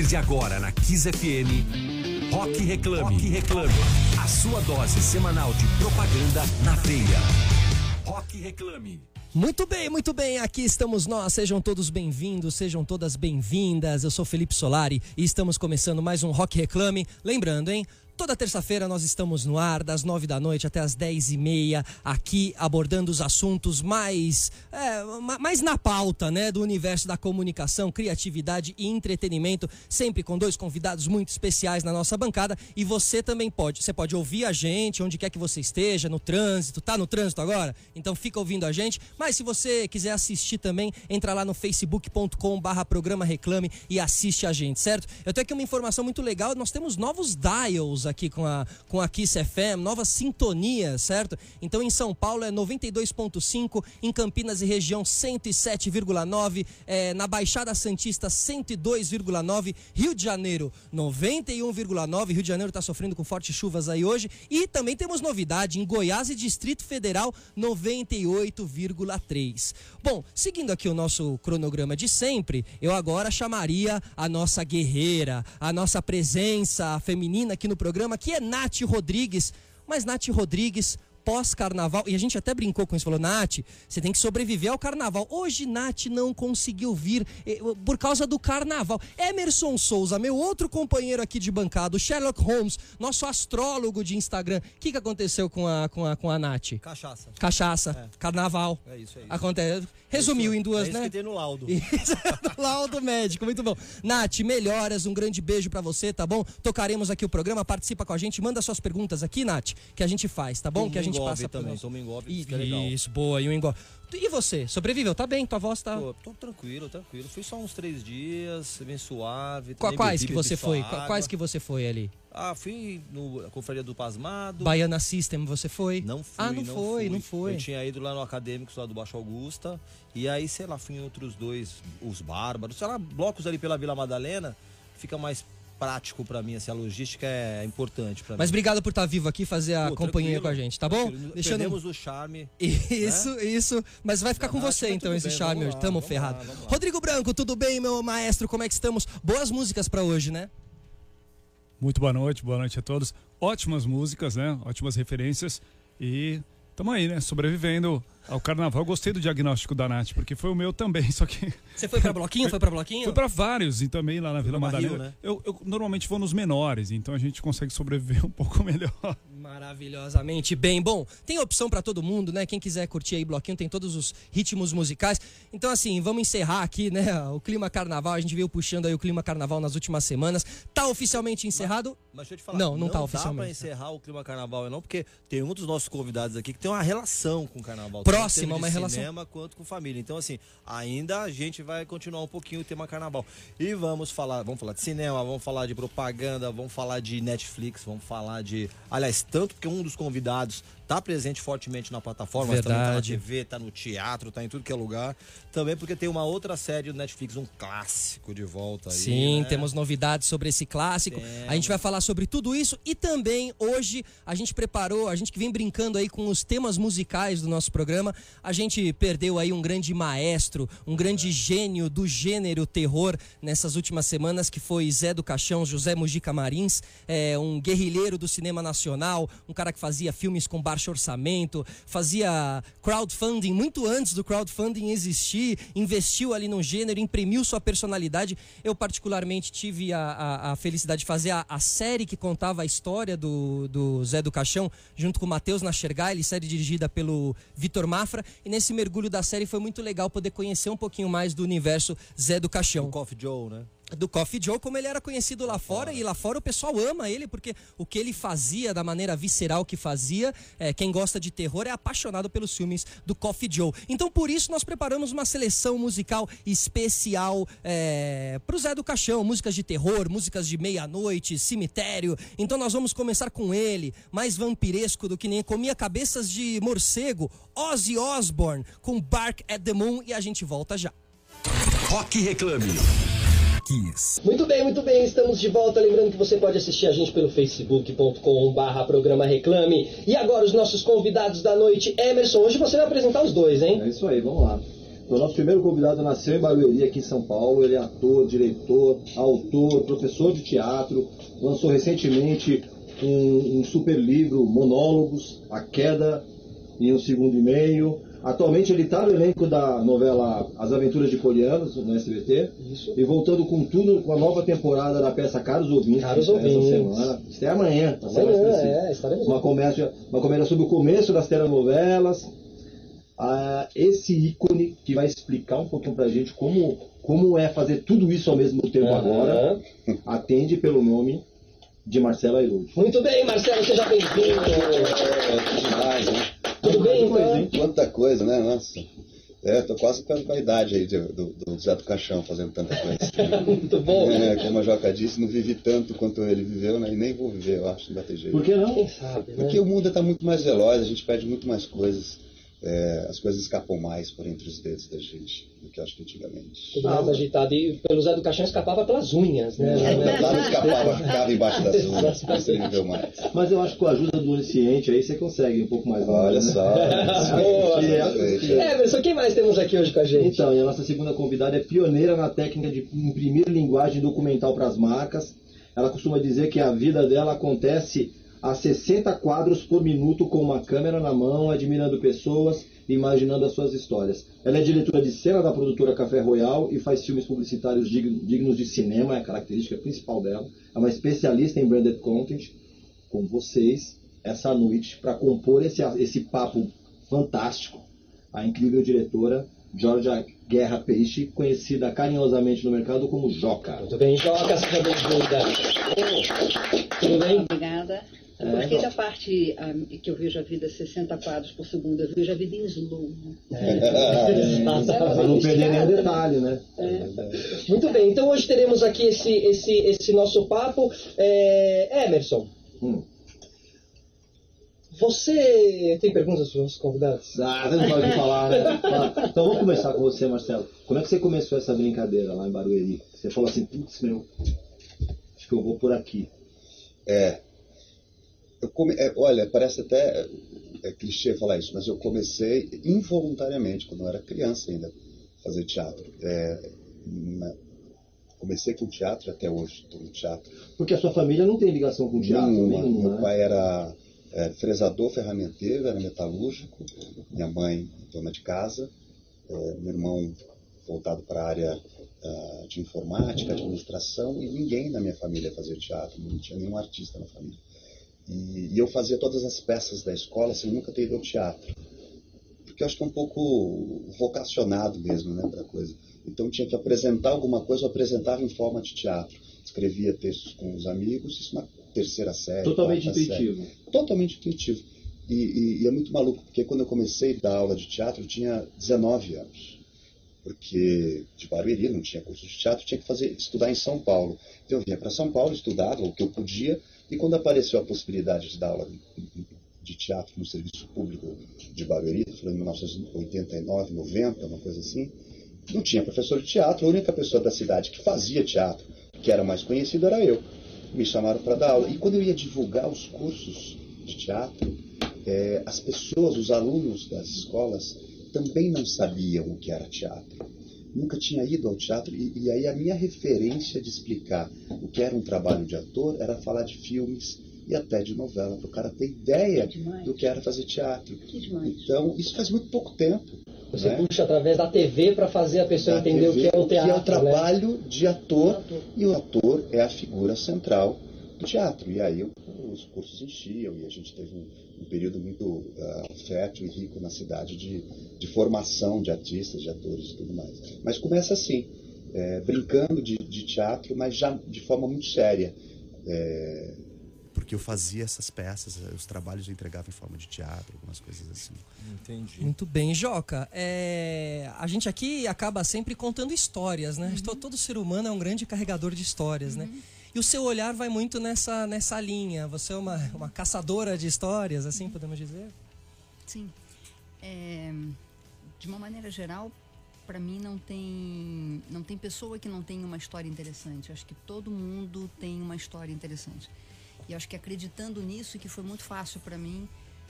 partir de agora na Kiss FM, Rock Reclame. Rock Reclame. A sua dose semanal de propaganda na veia. Rock Reclame. Muito bem, muito bem, aqui estamos nós. Sejam todos bem-vindos, sejam todas bem-vindas. Eu sou Felipe Solari e estamos começando mais um Rock Reclame. Lembrando, hein? Toda terça-feira nós estamos no ar, das nove da noite até as dez e meia, aqui abordando os assuntos mais, é, mais na pauta, né, do universo da comunicação, criatividade e entretenimento, sempre com dois convidados muito especiais na nossa bancada. E você também pode, você pode ouvir a gente onde quer que você esteja, no trânsito, tá no trânsito agora? Então fica ouvindo a gente. Mas se você quiser assistir também, entra lá no facebook.com/barra programa reclame e assiste a gente, certo? Eu tenho aqui uma informação muito legal. Nós temos novos dials aqui com a, com a Kiss FM, nova sintonia, certo? Então em São Paulo é 92.5, em Campinas e região 107,9, é, na Baixada Santista 102,9, Rio de Janeiro 91,9, Rio de Janeiro está sofrendo com fortes chuvas aí hoje, e também temos novidade em Goiás e Distrito Federal 98,3. Bom, seguindo aqui o nosso cronograma de sempre, eu agora chamaria a nossa guerreira, a nossa presença feminina aqui no programa programa, que é Nath Rodrigues. Mas Nath Rodrigues, pós-carnaval, e a gente até brincou com isso, falou, Nath, você tem que sobreviver ao carnaval. Hoje Nath não conseguiu vir eh, por causa do carnaval. Emerson Souza, meu outro companheiro aqui de bancada, Sherlock Holmes, nosso astrólogo de Instagram. O que, que aconteceu com a, com, a, com a Nath? Cachaça. Cachaça, É. carnaval. É isso, é isso. Acontece. Resumiu em duas, é isso né? que tem no laudo. Isso, do laudo médico, muito bom. Nath, melhoras, um grande beijo pra você, tá bom? Tocaremos aqui o programa, participa com a gente, manda suas perguntas aqui, Nath, que a gente faz, tá bom? Toma que a gente passa também, toma isso que é legal. Isso, boa, e o engove. E você, sobreviveu? Tá bem? Tua voz tá... Pô, tô tranquilo, tranquilo. Fui só uns três dias, bem suave. Quais bebi, que você foi? água. Qua- Quais que você foi ali? Ah, fui no, na Confraria do Pasmado. Baiana System, você foi? Não fui, Ah, não, foi, fui. não foi. Eu tinha ido lá no Acadêmicos, lá do Baixo Augusta. E aí, sei lá, fui em outros dois, os Bárbaros. Sei lá, blocos ali pela Vila Madalena. Fica mais prático pra mim, assim, a logística é importante pra Mas mim. obrigado por estar vivo aqui, fazer a Pô, companhia com a gente, tá bom? Deixando... Perdemos o charme. Isso, isso. Mas vai ficar com você mas então esse bem, charme hoje. lá, Tamo ferrado. lá. Rodrigo Branco, tudo bem, meu maestro? Como é que estamos? Boas músicas pra hoje, né? Muito boa noite, boa noite a todos. Ótimas músicas, né? Ótimas referências. E estamos aí, né? Sobrevivendo ao carnaval. Eu gostei do diagnóstico da Nath, porque foi o meu também, só que Você foi pra bloquinho? Foi pra bloquinho? fui para vários e também lá na Vila no barril, Madalena. né? Eu, eu normalmente vou nos menores, então a gente consegue sobreviver um pouco melhor. Maravilhosamente bem. Bom, tem opção pra todo mundo, né? Quem quiser curtir aí bloquinho, tem todos os ritmos musicais. Então, assim, vamos encerrar aqui, né? O clima carnaval. A gente veio puxando aí o clima carnaval nas últimas semanas. Tá oficialmente encerrado. Mas deixa eu te falar, Não, não tá dá oficialmente. pra encerrar o clima carnaval, não, porque tem um dos nossos convidados aqui que tem uma relação com o carnaval. Próxima, uma relação. cinema quanto com família. Então, assim, ainda a gente vai continuar um pouquinho o tema carnaval. E vamos falar, vamos falar de cinema, vamos falar de propaganda, vamos falar de Netflix, vamos falar de. Aliás, tanto porque um dos convidados tá presente fortemente na plataforma, mas também tá na Verdade. TV, tá no teatro, tá em tudo que é lugar. Também porque tem uma outra série do Netflix, um clássico de volta aí. Sim, né? temos novidades sobre esse clássico. A gente vai falar sobre tudo isso e também hoje a gente preparou, a gente que vem brincando aí com os temas musicais do nosso programa, a gente perdeu aí um grande maestro, um grande gênio do gênero terror nessas últimas semanas que foi Zé do Caixão, José Mujica Marins, é, um guerrilheiro do cinema nacional, um cara que fazia filmes com baixo orçamento, fazia crowdfunding muito antes do crowdfunding existir, investiu ali no gênero, imprimiu sua personalidade. Eu, particularmente, tive a, a- a felicidade de fazer a, a série que contava a história do, do Zé do Caixão, junto com o Matheus Nachergaile, série dirigida pelo Vitor Mafra. E nesse mergulho da série foi muito legal poder conhecer um pouquinho mais do universo Zé do Caixão O Coffee Joe, né? Do Coffee Joe, como ele era conhecido lá fora, e lá fora o pessoal ama ele, porque o que ele fazia, da maneira visceral que fazia, é, quem gosta de terror é apaixonado pelos filmes do Coffee Joe. Então, por isso, nós preparamos uma seleção musical especial é, pro Zé do Caixão, músicas de terror, músicas de meia-noite, cemitério. Então, nós vamos começar com ele, mais vampiresco do que nem comia cabeças de morcego, Ozzy Osbourne, com Bark at the Moon, e a gente volta já. Rock Reclame. Kiss. Muito bem, muito bem, estamos de volta. Lembrando que você pode assistir a gente pelo facebook.com/barra programa Reclame. E agora os nossos convidados da noite, Emerson. Hoje você vai apresentar os dois, hein? É isso aí, vamos lá. O nosso primeiro convidado nasceu em Barueri, aqui em São Paulo. Ele é ator, diretor, autor, professor de teatro. Lançou recentemente um, um super livro, Monólogos, A Queda em um Segundo e Meio. Atualmente ele está no elenco da novela As Aventuras de Polianos, no SBT. Isso. E voltando com tudo, com a nova temporada da peça Caros Ouvintes. Caros Ouvintes. Semana. Isso é amanhã. tá? Amanhã, preciso. é, estaremos Uma comédia, uma comédia sobre o começo das telenovelas. Ah, esse ícone que vai explicar um pouquinho pra gente como, como é fazer tudo isso ao mesmo tempo Aham. agora, atende pelo nome de Marcelo Airoldi. Muito bem, Marcelo, seja bem-vindo. É demais, né? Tudo bem, coisa, então? Quanta coisa, né? Nossa. É, tô quase com a, com a idade aí de- do, do Zé do Caixão fazendo tanta coisa. Muito bom. É, como a Joca disse, não vivi tanto quanto ele viveu, né? E nem vou viver, eu acho, não vai ter jeito. Por que não? Quem sabe, né? Porque o mundo está muito mais veloz, a gente perde muito mais coisas. É, as coisas escapam mais por entre os dedos da gente do que eu acho que antigamente. Tudo mais agitado. E pelo Zé do Caixão escapava pelas unhas, né? Não escapava, ficava embaixo das unhas, mais. Mas eu acho que com a ajuda do onisciente aí você consegue um pouco mais longe, Olha né? só. Boa. Perfeito. É, quem mais temos aqui hoje com a gente? Então, e a nossa segunda convidada é pioneira na técnica de imprimir linguagem documental para as marcas. Ela costuma dizer que a vida dela acontece a 60 quadros por minuto com uma câmera na mão, admirando pessoas e imaginando as suas histórias. Ela é diretora de cena da produtora Café Royal e faz filmes publicitários dig- dignos de cinema, é a característica principal dela. É uma especialista em branded content, com vocês, essa noite, para compor esse, esse papo fantástico a incrível diretora Georgia Guerra Peixe, conhecida carinhosamente no mercado como Joca. Muito bem, Joca, seja bem-vinda. Tudo bem? Obrigada. É, Porque da parte ah, que eu vejo a vida 60 quadros por segundo, eu vejo a vida em slow. né? Para não perder nenhum detalhe, né? Muito bem, então hoje teremos aqui esse, esse, esse nosso papo. É, Emerson, Hum. você tem perguntas para os nossos convidados? Ah, você não pode falar, né? Então vamos começar com você, Marcelo. Como é que você começou essa brincadeira lá em Barueri? Você falou assim, putz, meu, acho que eu vou por aqui. É. Come... é, olha, parece até é, clichê falar isso, mas eu comecei involuntariamente, quando eu era criança ainda, a fazer teatro. É, na- Comecei com teatro e até hoje estou no teatro. Porque a sua família não tem ligação com teatro Nenhuma. nenhuma, Meu né? pai era é, fresador ferramenteiro, era metalúrgico. Minha mãe, dona de casa. É, meu irmão, voltado para a área ah, de informática, administração. E ninguém na minha família fazia teatro, não tinha nenhum artista na família. E, e eu fazia todas as peças da escola sem nunca ter ido ao teatro. Porque eu acho que é um pouco vocacionado mesmo, né, para coisa. Então tinha que apresentar alguma coisa, eu apresentava em forma de teatro. Escrevia textos com os amigos, isso na terceira série. Totalmente quarta série. intuitivo. Totalmente intuitivo. E, e- e é muito maluco, porque quando eu comecei a dar aula de teatro, eu tinha 19 anos. Porque de Barueri não tinha curso de teatro, tinha que fazer, estudar em São Paulo. Então eu vinha para São Paulo, estudava o que eu podia, e quando apareceu a possibilidade de dar aula de teatro no serviço público de Barueri, falando em 1989, 90, uma coisa assim, não tinha professor de teatro, a única pessoa da cidade que fazia teatro, que era mais conhecido, era eu. Me chamaram para dar aula. E quando eu ia divulgar os cursos de teatro, eh, as pessoas, os alunos das escolas, também não sabiam o que era teatro. Nunca tinha ido ao teatro, e, e aí a minha referência de explicar o que era um trabalho de ator era falar de filmes e até de novela, para o cara ter ideia Que do que era fazer teatro. Que demais. Então, isso faz muito pouco tempo. Você né? puxa através da TV para fazer a pessoa da entender o TV, que é o teatro. Que é o né? trabalho de ator, e o ator é a figura central do teatro. E aí os cursos enchiam e a gente teve um, um período muito ah, fértil e rico na cidade de, de formação de artistas, de atores e tudo mais. Mas começa assim, é, brincando de, de teatro, mas já de forma muito séria. É, Porque eu fazia essas peças, os trabalhos eu entregava em forma de teatro, algumas coisas assim. Entendi. Muito bem, Joca. é, A gente aqui acaba sempre contando histórias, né? To- Todo ser humano é um grande carregador de histórias, né? E o seu olhar vai muito nessa, nessa linha. Você é uma, uma caçadora de histórias, assim podemos dizer? Sim. É, de uma maneira geral, para mim não tem não tem pessoa que não tenha uma história interessante. Eu acho que todo mundo tem uma história interessante. E acho que acreditando nisso que foi muito fácil para mim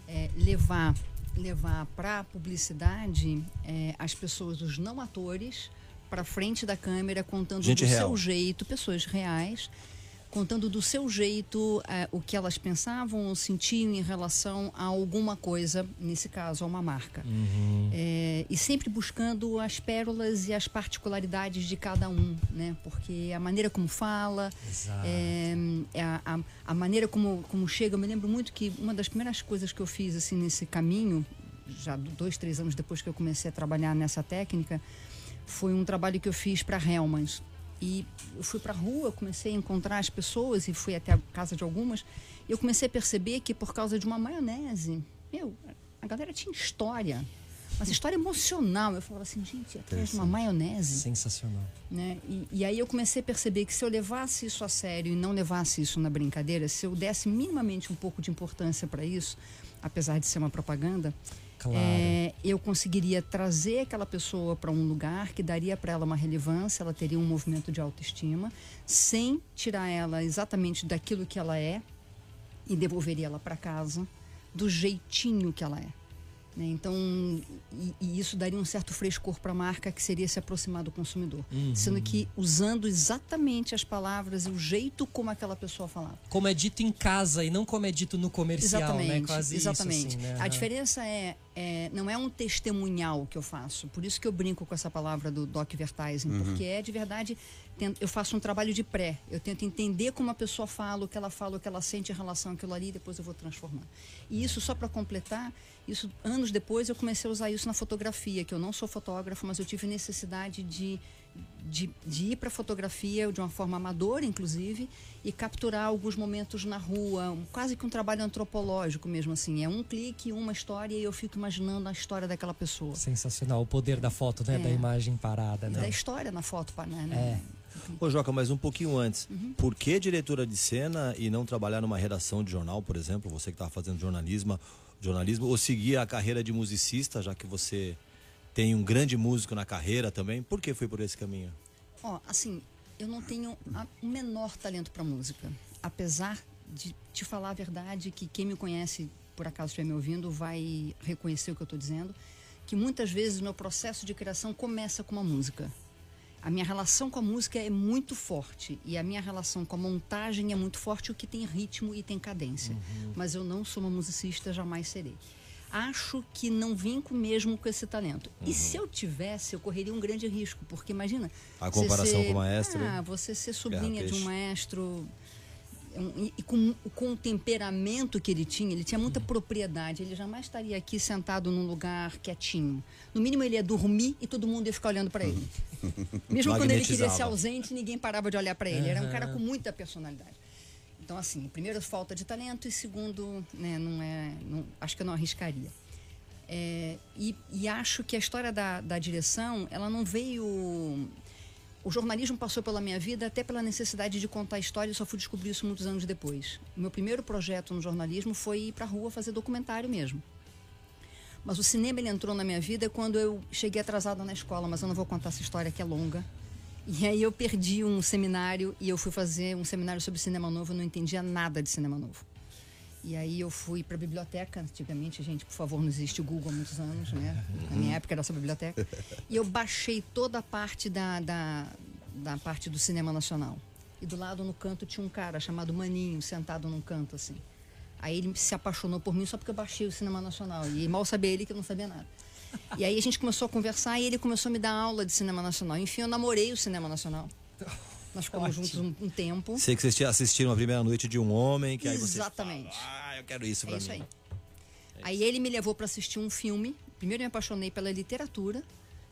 é, levar levar para publicidade é, as pessoas, os não atores, para frente da câmera, contando Gente do real. seu jeito, pessoas reais, contando do seu jeito é, o que elas pensavam ou sentiam em relação a alguma coisa, nesse caso, a uma marca. É, e sempre buscando as pérolas e as particularidades de cada um, né? Porque a maneira como fala, é, é a, a, a maneira como, como chega. Eu me lembro muito que uma das primeiras coisas que eu fiz assim nesse caminho, já dois, três anos depois que eu comecei a trabalhar nessa técnica, foi um trabalho que eu fiz para Helmans. E eu fui para a rua, comecei a encontrar as pessoas e fui até a casa de algumas. E eu comecei a perceber que por causa de uma maionese, meu, a galera tinha história. Mas história emocional. Eu falava assim, gente, atrás de uma maionese Sensacional. né? E, e aí eu comecei a perceber que se eu levasse isso a sério e não levasse isso na brincadeira, se eu desse minimamente um pouco de importância para isso, apesar de ser uma propaganda, Claro. é, eu conseguiria trazer aquela pessoa para um lugar que daria para ela uma relevância, ela teria um movimento de autoestima, sem tirar ela exatamente daquilo que ela é e devolveria ela para casa do jeitinho que ela é. Né? Então, e, e isso daria um certo frescor para a marca que seria se aproximar do consumidor. Sendo que usando exatamente as palavras e o jeito como aquela pessoa falava. Como é dito em casa e não como é dito no comercial, Exatamente, né? Quase exatamente. isso, assim, né? A diferença é, é, não é um testemunhal que eu faço. Por isso que eu brinco com essa palavra do doc advertising, porque é de verdade eu faço um trabalho de pré. Eu tento entender como a pessoa fala, o que ela fala, o que ela sente em relação àquilo ali, e depois eu vou transformar. E isso só para completar, isso anos depois eu comecei a usar isso na fotografia, que eu não sou fotógrafo, mas eu tive necessidade de de, de ir para fotografia de uma forma amadora, inclusive, e capturar alguns momentos na rua, um- quase que um trabalho antropológico mesmo assim. É um clique, uma história e eu fico imaginando a história daquela pessoa. Sensacional. O poder da foto, né? É. Da imagem parada, E né? Da história na foto, pa- né? É. Ô, Joca, mas um pouquinho antes. Uhum. Por que diretora de cena e não trabalhar numa redação de jornal, por exemplo? Você que estava fazendo jornalismo, jornalismo, ou seguir a carreira de musicista, já que você tem um grande músico na carreira também? Por que foi por esse caminho? Ó, assim, eu não tenho o menor talento para música. Apesar de te falar a verdade, que quem me conhece, por acaso estiver me ouvindo, vai reconhecer o que eu estou dizendo, que muitas vezes o meu processo de criação começa com uma música. A minha relação com a música é muito forte e a minha relação com a montagem é muito forte, o que tem ritmo e tem cadência. Mas eu não sou uma musicista, jamais serei. Acho que não vinco mesmo com esse talento. E se eu tivesse, eu correria um grande risco, porque imagina. A você comparação ser- com o maestro, Ah, você ser sobrinha de um maestro. Um- E, com, com o temperamento que ele tinha, ele tinha muita propriedade. Ele jamais estaria aqui sentado num lugar quietinho. No mínimo, ele ia dormir e todo mundo ia ficar olhando para ele. Mesmo quando ele queria ser ausente, ninguém parava de olhar para ele. Era um cara com muita personalidade. Então, assim, primeiro, falta de talento e segundo, né, não é, não- acho que eu não arriscaria. É, e, e acho que a história da, da direção, ela não veio. O jornalismo passou pela minha vida até pela necessidade de contar história, eu só fui descobrir isso muitos anos depois. O meu primeiro projeto no jornalismo foi ir para a rua fazer documentário mesmo. Mas o cinema ele entrou na minha vida quando eu cheguei atrasada na escola, mas eu não vou contar essa história que é longa. E aí eu perdi um seminário e eu fui fazer um seminário sobre cinema novo, eu não entendia nada de cinema novo. E aí eu fui para a biblioteca, antigamente, gente, por favor, não existe o Google há muitos anos, né? Na minha época era só biblioteca. E eu baixei toda a parte da, da, da parte do cinema nacional. E do lado no canto tinha um cara chamado Maninho, sentado num canto assim. Aí ele se apaixonou por mim só porque eu baixei o cinema nacional. E mal sabia ele que eu não sabia nada. E aí a gente começou a conversar e ele começou a me dar aula de cinema nacional. Enfim, eu namorei o cinema nacional. Nós ficamos juntos um, um tempo. Sei que vocês assistiram a primeira noite de um homem, que aí vocês Exatamente. falam, ah, eu quero isso É pra isso mim. aí. Aí ele me levou para assistir um filme. Primeiro eu me apaixonei pela literatura.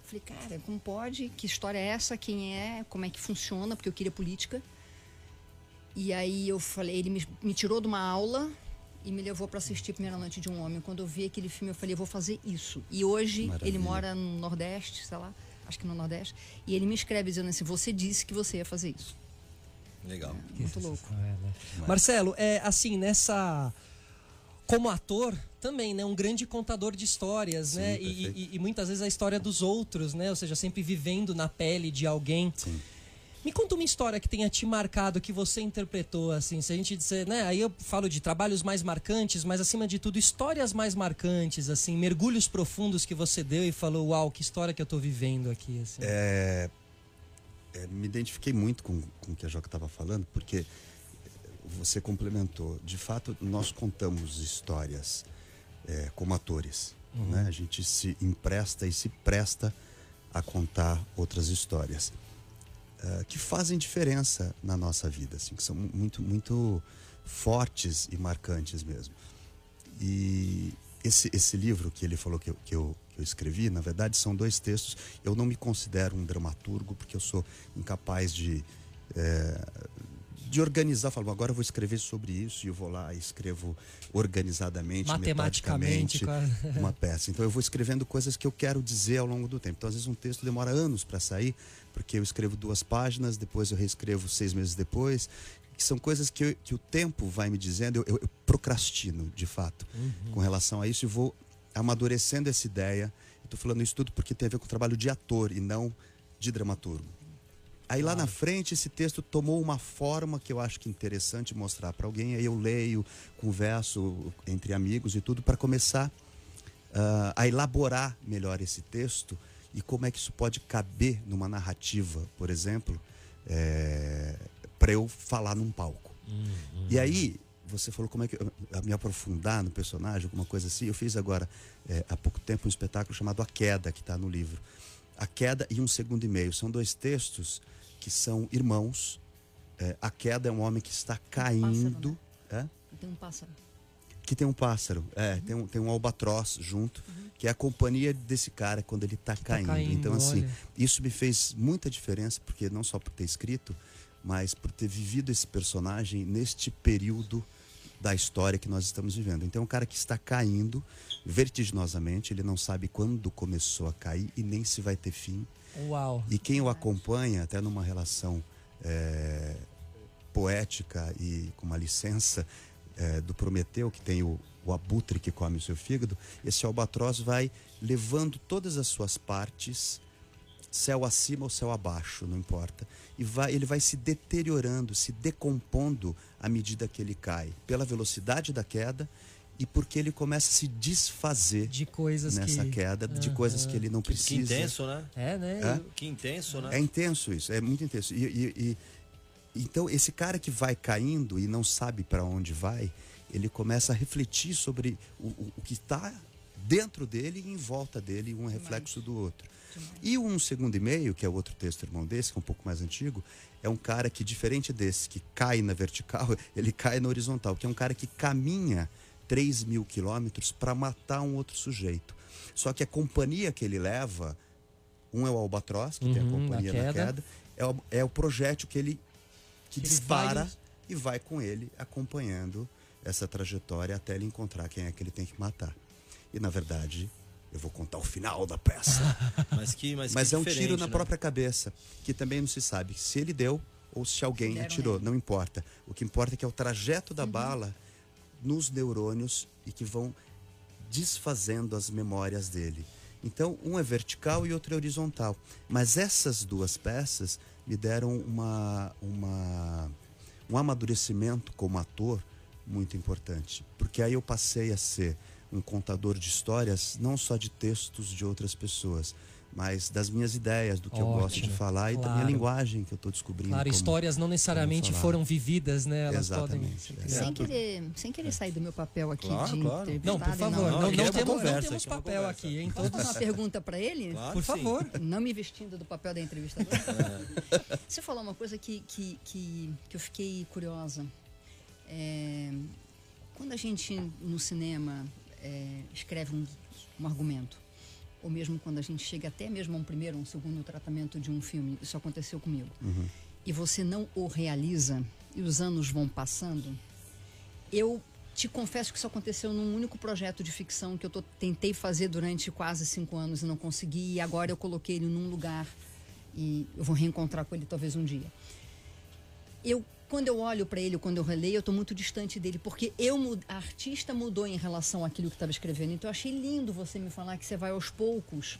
Falei, cara, como pode? Que história é essa? Quem é? Como é que funciona? Porque eu queria política. E aí eu falei, ele me, me tirou de uma aula e me levou para assistir Primeira Noite de um Homem. Quando eu vi aquele filme, eu falei, eu vou fazer isso. E hoje ele Maravilha. mora no Nordeste, sei lá, acho que no Nordeste. E ele me escreve dizendo assim: você disse que você ia fazer isso. Legal. Muito louco. É, né? Marcelo, é assim, nessa. Como ator, também, né? Um grande contador de histórias, Sim, né? E, e- e muitas vezes a história dos outros, né? Ou seja, sempre vivendo na pele de alguém. Sim. Me conta uma história que tenha te marcado, que você interpretou, assim, se a gente dizer, né? Aí eu falo de trabalhos mais marcantes, mas acima de tudo, histórias mais marcantes, assim, mergulhos profundos que você deu e falou, uau, que história que eu tô vivendo aqui, assim. É, é, me identifiquei muito com, com o que a Joca estava falando, porque você complementou. De fato, nós contamos histórias é, como atores. Né? A gente se empresta e se presta a contar outras histórias é, que fazem diferença na nossa vida, assim, que são mu- muito, muito fortes e marcantes mesmo. E esse, esse livro que ele falou que eu, que, eu, que eu escrevi, na verdade, são dois textos. Eu não me considero um dramaturgo, porque eu sou incapaz de, é, de organizar. Falo, agora eu vou escrever sobre isso e eu vou lá e escrevo organizadamente, Matematicamente, uma peça. Então eu vou escrevendo coisas que eu quero dizer ao longo do tempo. Então às vezes um texto demora anos para sair, porque eu escrevo duas páginas, depois eu reescrevo seis meses depois, que são coisas que, eu- que o tempo vai me dizendo. Eu, eu- procrastino, de fato, com relação a isso e vou amadurecendo essa ideia. Estou falando isso tudo porque tem a ver com o trabalho de ator e não de dramaturgo. Aí lá na frente esse texto tomou uma forma que eu acho que é interessante mostrar para alguém. Aí eu leio, converso entre amigos e tudo para começar ah, a elaborar melhor esse texto e como é que isso pode caber numa narrativa, por exemplo, para eu falar num palco. E aí você falou como é que eu- a me aprofundar no personagem, alguma coisa assim. Eu fiz agora eh, há pouco tempo um espetáculo chamado A Queda que está no livro. A Queda e um segundo e meio são dois textos que são irmãos. Eh, a Queda é um homem que está caindo. É? Tem um pássaro. Que tem um pássaro, é, tem um, tem um albatroz junto, que é a companhia desse cara quando ele está caindo. caindo, Então, assim, olha. isso me fez muita diferença, porque não só por ter escrito, mas por ter vivido esse personagem neste período da história que nós estamos vivendo. Então, é um cara que está caindo vertiginosamente, ele não sabe quando começou a cair e nem se vai ter fim. Uau. E quem o acompanha, até numa relação é, poética e com uma licença é, do Prometeu, que tem o, o abutre que come o seu fígado, esse albatroz vai levando todas as suas partes, céu acima ou céu abaixo, não importa, e vai, ele vai se deteriorando, se decompondo à medida que ele cai, pela velocidade da queda e porque ele começa a se desfazer De coisas nessa que... queda, de coisas que ele não Que, precisa. que intenso, né? É, né? É? Que intenso, né? É intenso isso, é muito intenso. E, e- e- então esse cara que vai caindo e não sabe para onde vai, ele começa a refletir sobre o, o- o que está dentro dele e em volta dele, um reflexo do outro. E o um segundo e meio, que é outro texto irmão desse, que é um pouco mais antigo, é um cara que diferente desse que cai na vertical, ele cai na horizontal, que é um cara que caminha 3 mil quilômetros para matar um outro sujeito. Só que a companhia que ele leva um é o albatroz, que tem a Uhum, companhia na na queda. queda. É o, é o projétil que ele que Ele dispara vai- e vai com ele acompanhando essa trajetória até ele encontrar quem é que ele tem que matar. E na verdade, eu vou contar o final da peça. Mas que, mas Mas que é um tiro na né? própria cabeça, que também não se sabe se ele deu ou se alguém Deram atirou, nele. não importa. O que importa é que é o trajeto da bala nos neurônios e que vão desfazendo as memórias dele. Então, um é vertical e outro é horizontal. Mas essas duas peças me deram uma, uma, um amadurecimento como ator muito importante. Porque aí eu passei a ser um contador de histórias, não só de textos de outras pessoas, mas das minhas ideias, do que eu gosto de Ótimo, falar e da minha claro. linguagem que eu estou descobrindo. Claro, como- histórias não necessariamente foram vividas, né? Elas Exatamente, podem. é. Sem querer, sem querer sair do meu papel aqui Claro, de claro. Não, por favor, Não, não, não uma temos, não conversa, temos papel conversa. aqui, hein? Posso fazer uma pergunta para ele? Claro Por sim. favor. Não me vestindo do papel da entrevistadora. É. Você falou uma coisa que, que, que, que eu fiquei curiosa. É, quando a gente, no cinema, é, escreve um, um argumento, ou mesmo quando a gente chega até mesmo a um primeiro um segundo tratamento de um filme, isso aconteceu comigo, e você não o realiza, e os anos vão passando, eu te confesso que isso aconteceu num único projeto de ficção que eu tô- tentei fazer durante quase cinco anos e não consegui, e agora eu coloquei ele num lugar e eu vou reencontrar com ele talvez um dia. Eu, quando eu olho para ele, quando eu releio, eu estou muito distante dele, porque eu, a artista mudou em relação àquilo que estava escrevendo. Então eu achei lindo você me falar que você vai aos poucos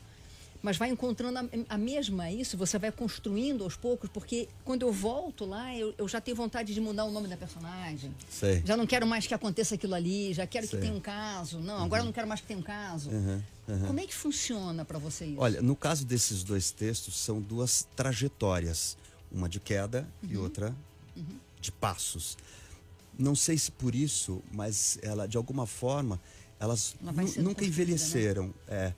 mas vai encontrando a, a mesma é isso, você vai construindo aos poucos, porque quando eu volto lá, eu, eu já tenho vontade de mudar o nome da personagem. Sei. Já não quero mais que aconteça aquilo ali, já quero Sei. que tenha um caso. Não, agora eu não quero mais que tenha um caso. Como é que funciona para você isso? Olha, no caso desses dois textos, são duas trajetórias. Uma de queda e Uhum. de passos. Não sei se por isso, mas ela, de alguma forma, elas nunca né? envelheceram. É,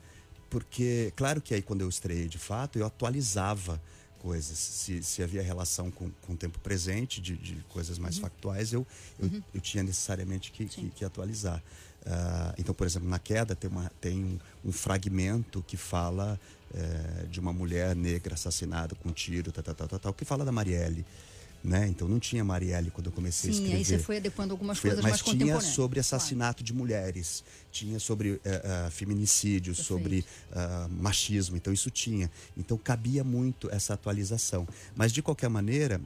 porque, claro que aí quando eu estreiei de fato, eu atualizava coisas. Se, se havia relação com, com o tempo presente, de, de coisas mais Uhum. factuais, eu, eu, eu tinha necessariamente que, que, que atualizar. Ah, então, por exemplo, na queda tem, uma, tem um, um fragmento que fala eh, de uma mulher negra assassinada com um tiro, tal, tal, tal, tal, que fala da Marielle. Né? Então não tinha Marielle quando eu comecei a Sim, escrever. aí você foi adequando algumas Foi- coisas mas mais tinha contemporâneas. sobre Claro. assassinato de mulheres, tinha sobre eh, ah, feminicídio, Perfeito. sobre ah, machismo, então isso tinha. Então cabia muito essa atualização. Mas de qualquer maneira,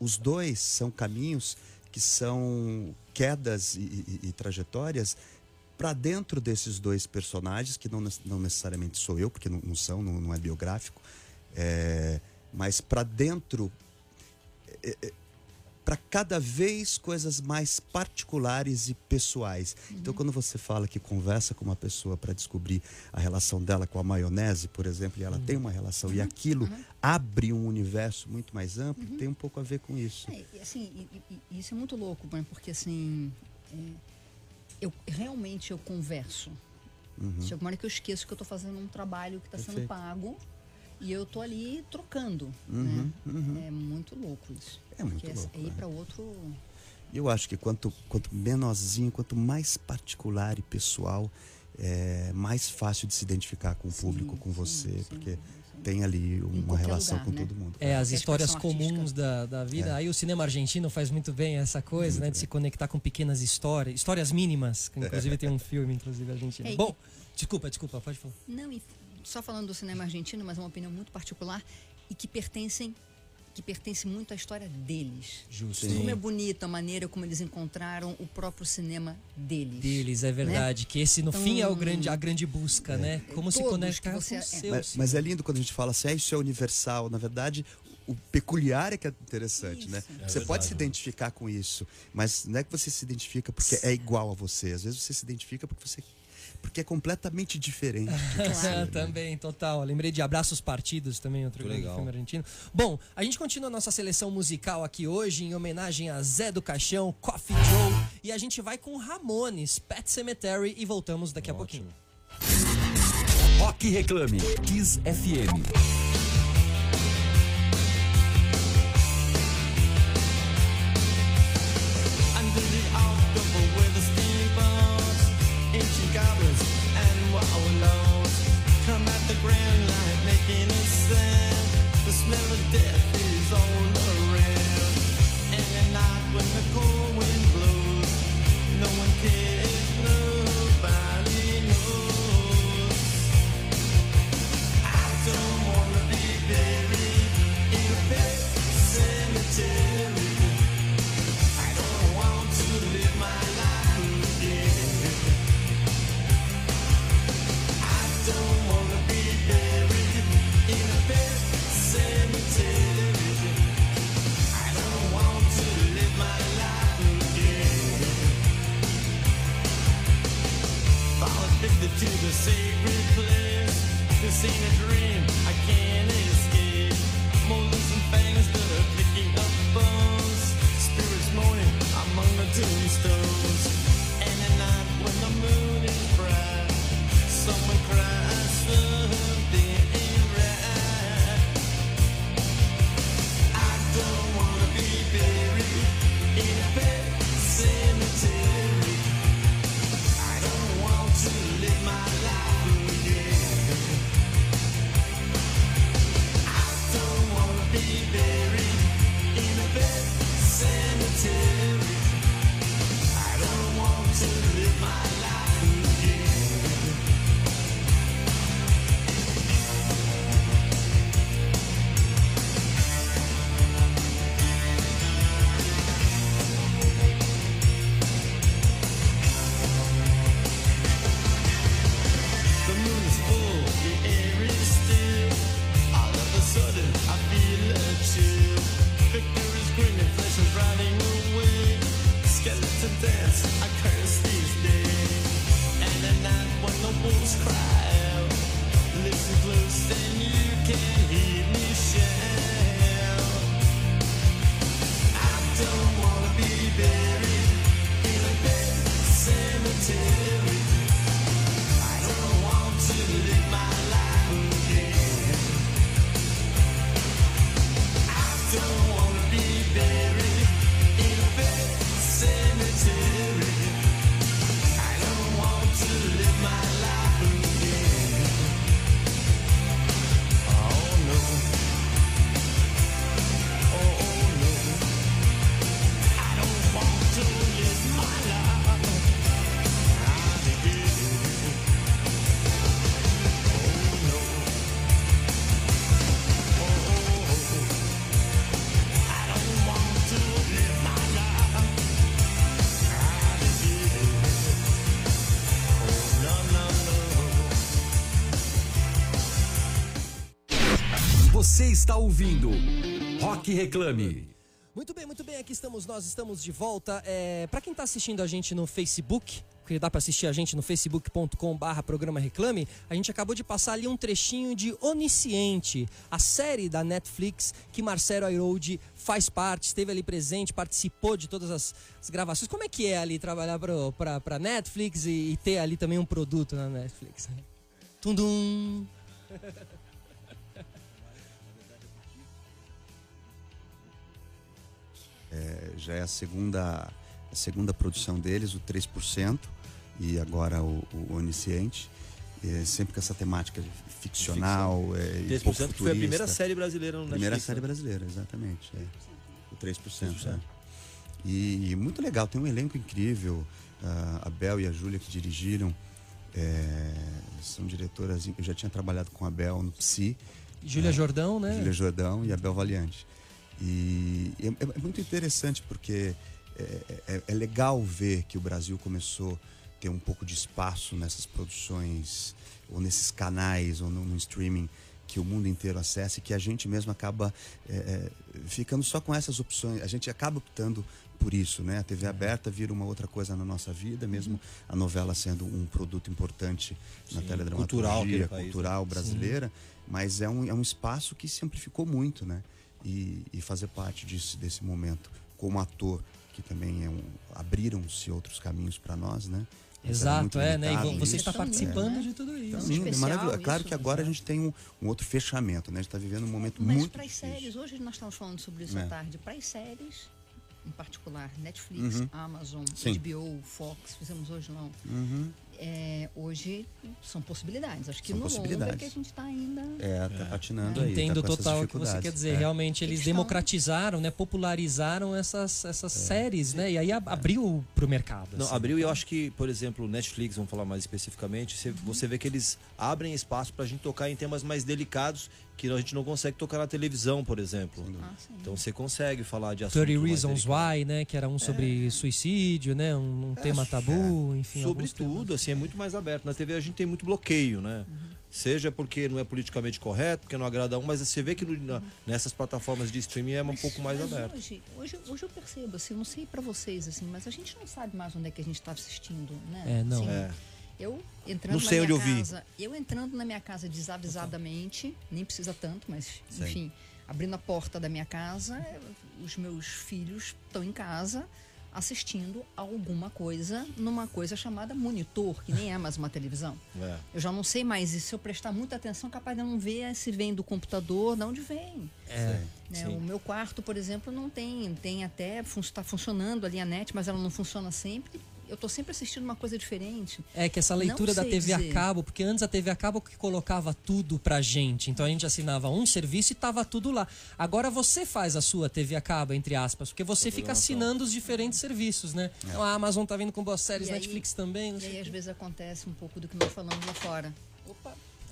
os dois são caminhos que são quedas e, e- e trajetórias para dentro desses dois personagens, que não, não necessariamente sou eu, porque não, não são, não, não é biográfico, é, mas para dentro para cada vez coisas mais particulares e pessoais. Então, quando você fala que conversa com uma pessoa para descobrir a relação dela com a maionese, por exemplo, e ela tem uma relação e aquilo abre um universo muito mais amplo, tem um pouco a ver com isso. É, assim, e- e- e isso é muito louco, né? porque assim, é, eu realmente eu converso. Chega uma hora que eu esqueço que eu estou fazendo um trabalho que está sendo pago e eu tô ali trocando, Uhum, né? É muito louco isso. É muito porque louco, é ir é. para outro Eu acho que quanto, quanto menorzinho, quanto mais particular e pessoal, é mais fácil de se identificar com o público, com sim, você, sim, porque sim. tem ali uma relação lugar, com né? todo mundo. É, as histórias comuns da, da vida. É. Aí o cinema argentino faz muito bem essa coisa, né? De se conectar com pequenas histórias, histórias mínimas. Que inclusive tem um filme, inclusive, argentino. É, e- Bom, desculpa, desculpa, pode falar. Não, e só falando do cinema argentino, mas é uma opinião muito particular e que pertencem que pertence muito à história deles. Justo. Como é bonita a maneira como eles encontraram o próprio cinema deles. Deles, é verdade. Que esse, no Então, fim, é o grande, a grande busca, né? Como se Todos conectar que você- com o é. seu. Mas, mas é lindo quando a gente fala assim, ah, isso é universal. Na verdade, o peculiar é que é interessante, né? você pode se identificar com isso, mas não é que você se identifica porque é igual a você. Às vezes você se identifica porque você porque é completamente diferente. né? também, total. Lembrei de Abraços Partidos também, outro grande legal. filme argentino. Bom, a gente continua a nossa seleção musical aqui hoje em homenagem a Zé do Caixão, Coffee Joe. E a gente vai com Ramones, Pet Cemetery e voltamos daqui a pouquinho. Rock Reclame, Kiss FM. I can't escape. Are picking up bones. Spirits moaning among the tombstones. Ouvindo Rock Reclame. Muito bem, muito bem, aqui estamos nós, estamos de volta. É, para quem está assistindo a gente no Facebook, que dá para assistir a gente no facebook.com barra programa Reclame, a gente acabou de passar ali um trechinho de Onisciente, a série da Netflix que Marcelo Airoldi faz parte, esteve ali presente, participou de todas as, as gravações. Como é que é ali trabalhar para Netflix e, e ter ali também um produto na Netflix? Tundum! É, já é a segunda, a segunda produção deles, o 3%, e agora o, o Onisciente. É, sempre com essa temática ficcional. É, e 10% pouco que foi a primeira série brasileira no Primeira Netflix. série né? brasileira, exatamente. É. O 3%. é. E, e muito legal, tem um elenco incrível. a Bel e a Júlia que dirigiram. é, são diretoras. Eu já tinha trabalhado com a Bel no Psi. Júlia Jordão, né? Júlia Jordão e a Bel Valiante. E é, é muito interessante porque é, é- é legal ver que o Brasil começou a ter um pouco de espaço nessas produções, ou nesses canais, ou no, no streaming que o mundo inteiro acessa e que a gente mesmo acaba é, é, ficando só com essas opções. A gente acaba optando por isso, né? A TV aberta vira uma outra coisa na nossa vida, mesmo a novela sendo um produto importante na Sim, teledramaturgia cultural país, né? cultural brasileira, mas é um, é um espaço que se amplificou muito, né? E, e fazer parte disso, desse momento como ator, que também é um, abriram-se outros caminhos para nós, né? Era Exato, é, né? E você está Isso, participando né? de tudo isso. Então, lindo, é maravilhoso. Claro isso, que agora a exato. gente tem um, um outro fechamento, né? A gente está vivendo um momento Mas muito para as difícil. séries, hoje nós estamos falando sobre isso É. à tarde. Para as séries, em particular, Netflix, Uhum. Amazon, Sim. HBO, Fox, fizemos hoje não. Uhum. É, hoje são possibilidades. Acho que São no longo é possibilidades. que a gente está ainda. É, tá patinando aí. Entendo tá total o que você quer dizer. É. Realmente eles democratizaram, né? Popularizaram essas, essas séries, né? E aí ab- abriu pro mercado. Não, assim. abriu e eu acho que, por exemplo, o Netflix, vamos falar mais especificamente, você, você vê que eles abrem espaço pra gente tocar em temas mais delicados que a gente não consegue tocar na televisão, por exemplo. Ah, sim. Então você consegue falar de assuntos 30 mais Reasons. Why, né? Que era um sobre suicídio, né? Um, um tema tabu, enfim. Sobre tudo, assim, é muito mais aberto. Na TV a gente tem muito bloqueio, né? Uhum. Seja porque não é politicamente correto, porque não agrada a um, mas você vê que no- na- nessas plataformas de streaming é um pouco mais Mas aberto. Hoje, hoje, hoje eu percebo, assim, eu não sei para vocês, assim, mas a gente não sabe mais onde é que a gente está assistindo, né? É, não. Assim, É. Eu entrando Não sei na minha eu casa, eu entrando na minha casa desavisadamente, nem precisa tanto, mas Sim. enfim, abrindo a porta da minha casa, os meus filhos estão em casa assistindo a alguma coisa numa coisa chamada monitor, que nem é mais uma televisão. É. Eu já não sei mais, e se eu prestar muita atenção, capaz de eu não ver se vem do computador, de onde vem. É. Né. O meu quarto, por exemplo, não tem, tem até está funcionando ali a net, mas ela não funciona sempre. Eu estou sempre assistindo uma coisa diferente. É que essa leitura da TV a dizer. cabo, porque antes a TV a cabo que colocava tudo pra gente. Então a gente assinava um serviço e tava tudo lá. Agora você faz a sua TV a cabo, entre aspas, porque você fica assinando os diferentes serviços, né? Então a Amazon tá vindo com boas séries, E aí- Netflix também, não E aí, às vezes, acontece um pouco do que nós falamos lá fora.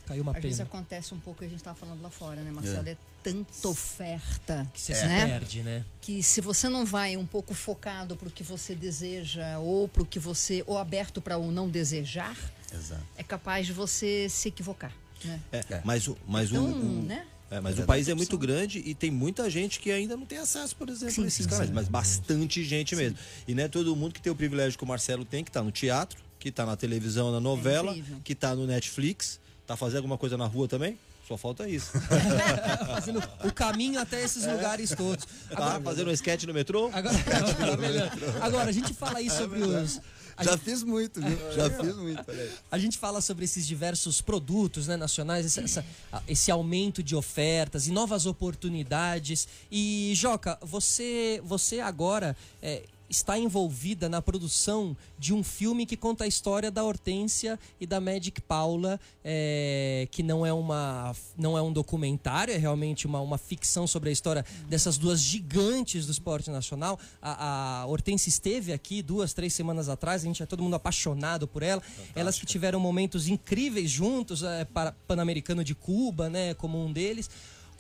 Caiu uma Às vezes pena. acontece um pouco o que a gente estava falando lá fora, né, Marcelo? É, tanta oferta. Que você se né? perde, né? que se você não vai um pouco focado para o que você deseja ou para o que você ou aberto para o não desejar, Exato. é capaz de você se equivocar, né? É, Mas, o, mas, o, Então, o- né? é, mas o país é muito grande e tem muita gente que ainda não tem acesso, por exemplo, Sim, a esses sim, canais, sim. mas bastante gente mesmo. E não é todo mundo que tem o privilégio que o Marcelo tem, que tá no teatro, que tá na televisão, na novela, incrível. que tá no Netflix, tá fazendo alguma coisa na rua também? Só falta isso. Fazendo o caminho até esses lugares todos. tá fazendo um sketch no metrô? Agora, tá. Agora, a gente fala aí sobre os. a Já gente- fiz muito, viu? Já fiz muito. Olha aí. A gente fala sobre esses diversos produtos né, nacionais, esse, essa- esse aumento de ofertas e novas oportunidades. E, Joca, você, você agora é, está envolvida na produção de um filme que conta a história da Hortência e da Magic Paula, é, que não é, uma, não é um documentário, é realmente uma, uma ficção sobre a história dessas duas gigantes do esporte nacional. A, a Hortência esteve aqui duas, três semanas atrás, a gente é todo mundo apaixonado por ela. Elas que tiveram momentos incríveis juntos, é, para Pan-Americano de Cuba, né, como um deles.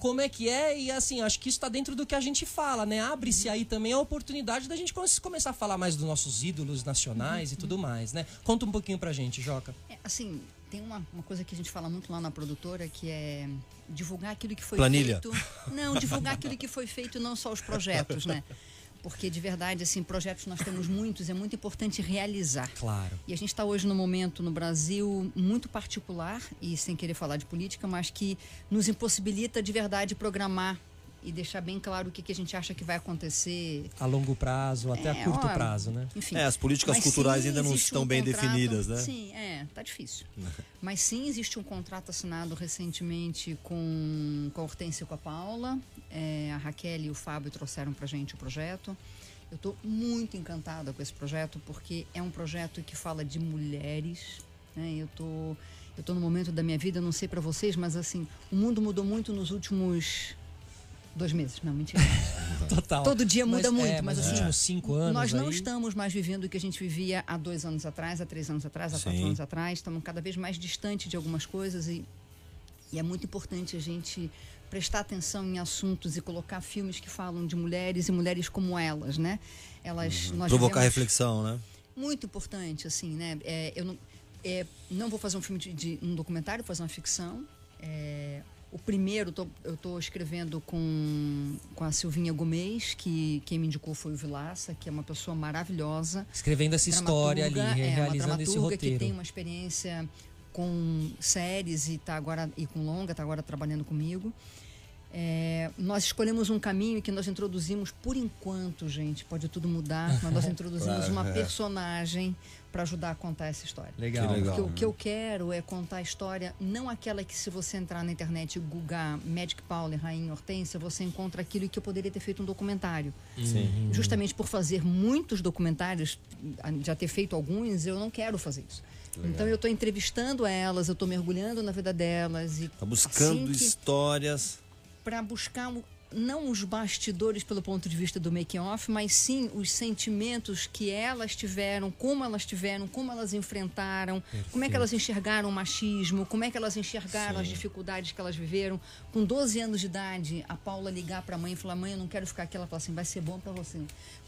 Como é que é? E assim, acho que isso está dentro do que a gente fala, né? Abre-se aí também a oportunidade da gente come- começar a falar mais dos nossos ídolos nacionais e tudo mais, né? Conta um pouquinho pra gente, Joca. É, assim, tem uma, uma coisa que a gente fala muito lá na produtora que é divulgar aquilo que foi Planilha. feito. Não, divulgar aquilo que foi feito, não só os projetos, né? Porque de verdade, assim, projetos nós temos muitos, é muito importante realizar. Claro. E a gente está hoje num momento no Brasil muito particular, e sem querer falar de política, mas que nos impossibilita de verdade programar e deixar bem claro o que, que a gente acha que vai acontecer. A longo prazo, até a É, curto ó, prazo, né? Enfim. É, as políticas Mas culturais sim, ainda não estão um bem contrato- definidas, né? Sim, é, tá difícil. Mas sim, existe um contrato assinado recentemente com, com a Hortência e com a Paula. É, a Raquel e o Fábio trouxeram pra gente o projeto. Eu estou muito encantada com esse projeto, porque é um projeto que fala de mulheres. Né? Eu tô, eu tô no momento da minha vida, não sei para vocês, mas assim, o mundo mudou muito nos últimos dois meses. Não, mentira. Total. Todo dia muda Mas, muito, é, mas nos assim, últimos cinco anos Nós não aí- estamos mais vivendo o que a gente vivia há dois anos atrás, há três anos atrás, há quatro Sim. anos atrás. Estamos cada vez mais distante de algumas coisas e, e é muito importante a gente prestar atenção em assuntos e colocar filmes que falam de mulheres e mulheres como elas, né? Elas, nós Provocar vivemos- reflexão, né? muito importante, assim, né? É, eu não, é, não vou fazer um filme de, de um documentário, vou fazer uma ficção. É, o primeiro tô- eu estou escrevendo com, com a Silvinha Gomes, que quem me indicou foi o Vilaça, que é uma pessoa maravilhosa. Escrevendo essa história ali, é, uma realizando esse dramaturga que roteiro. tem uma experiência com séries e tá agora e com longa, tá agora trabalhando comigo. É, nós escolhemos um caminho que nós introduzimos por enquanto, gente, pode tudo mudar, mas nós introduzimos uma personagem para ajudar a contar essa história. Legal. Que legal. Porque o que eu quero é contar a história, não aquela que se você entrar na internet e googar Magic Paula e Rainha Hortência, você encontra aquilo que eu poderia ter feito um documentário. Sim. Justamente por fazer muitos documentários, já ter feito alguns, eu não quero fazer isso. Então eu estou entrevistando elas, eu estou mergulhando na vida delas e Tá buscando assim que- histórias. para buscar não os bastidores pelo ponto de vista do making off, mas sim os sentimentos que elas tiveram, como elas tiveram, como elas enfrentaram, como é que elas enxergaram o machismo, como é que elas enxergaram as dificuldades que elas viveram. Com 12 anos de idade, a Paula ligar para a mãe e falar: "Mãe, eu não quero ficar aqui". Ela fala assim: "Vai ser bom para você".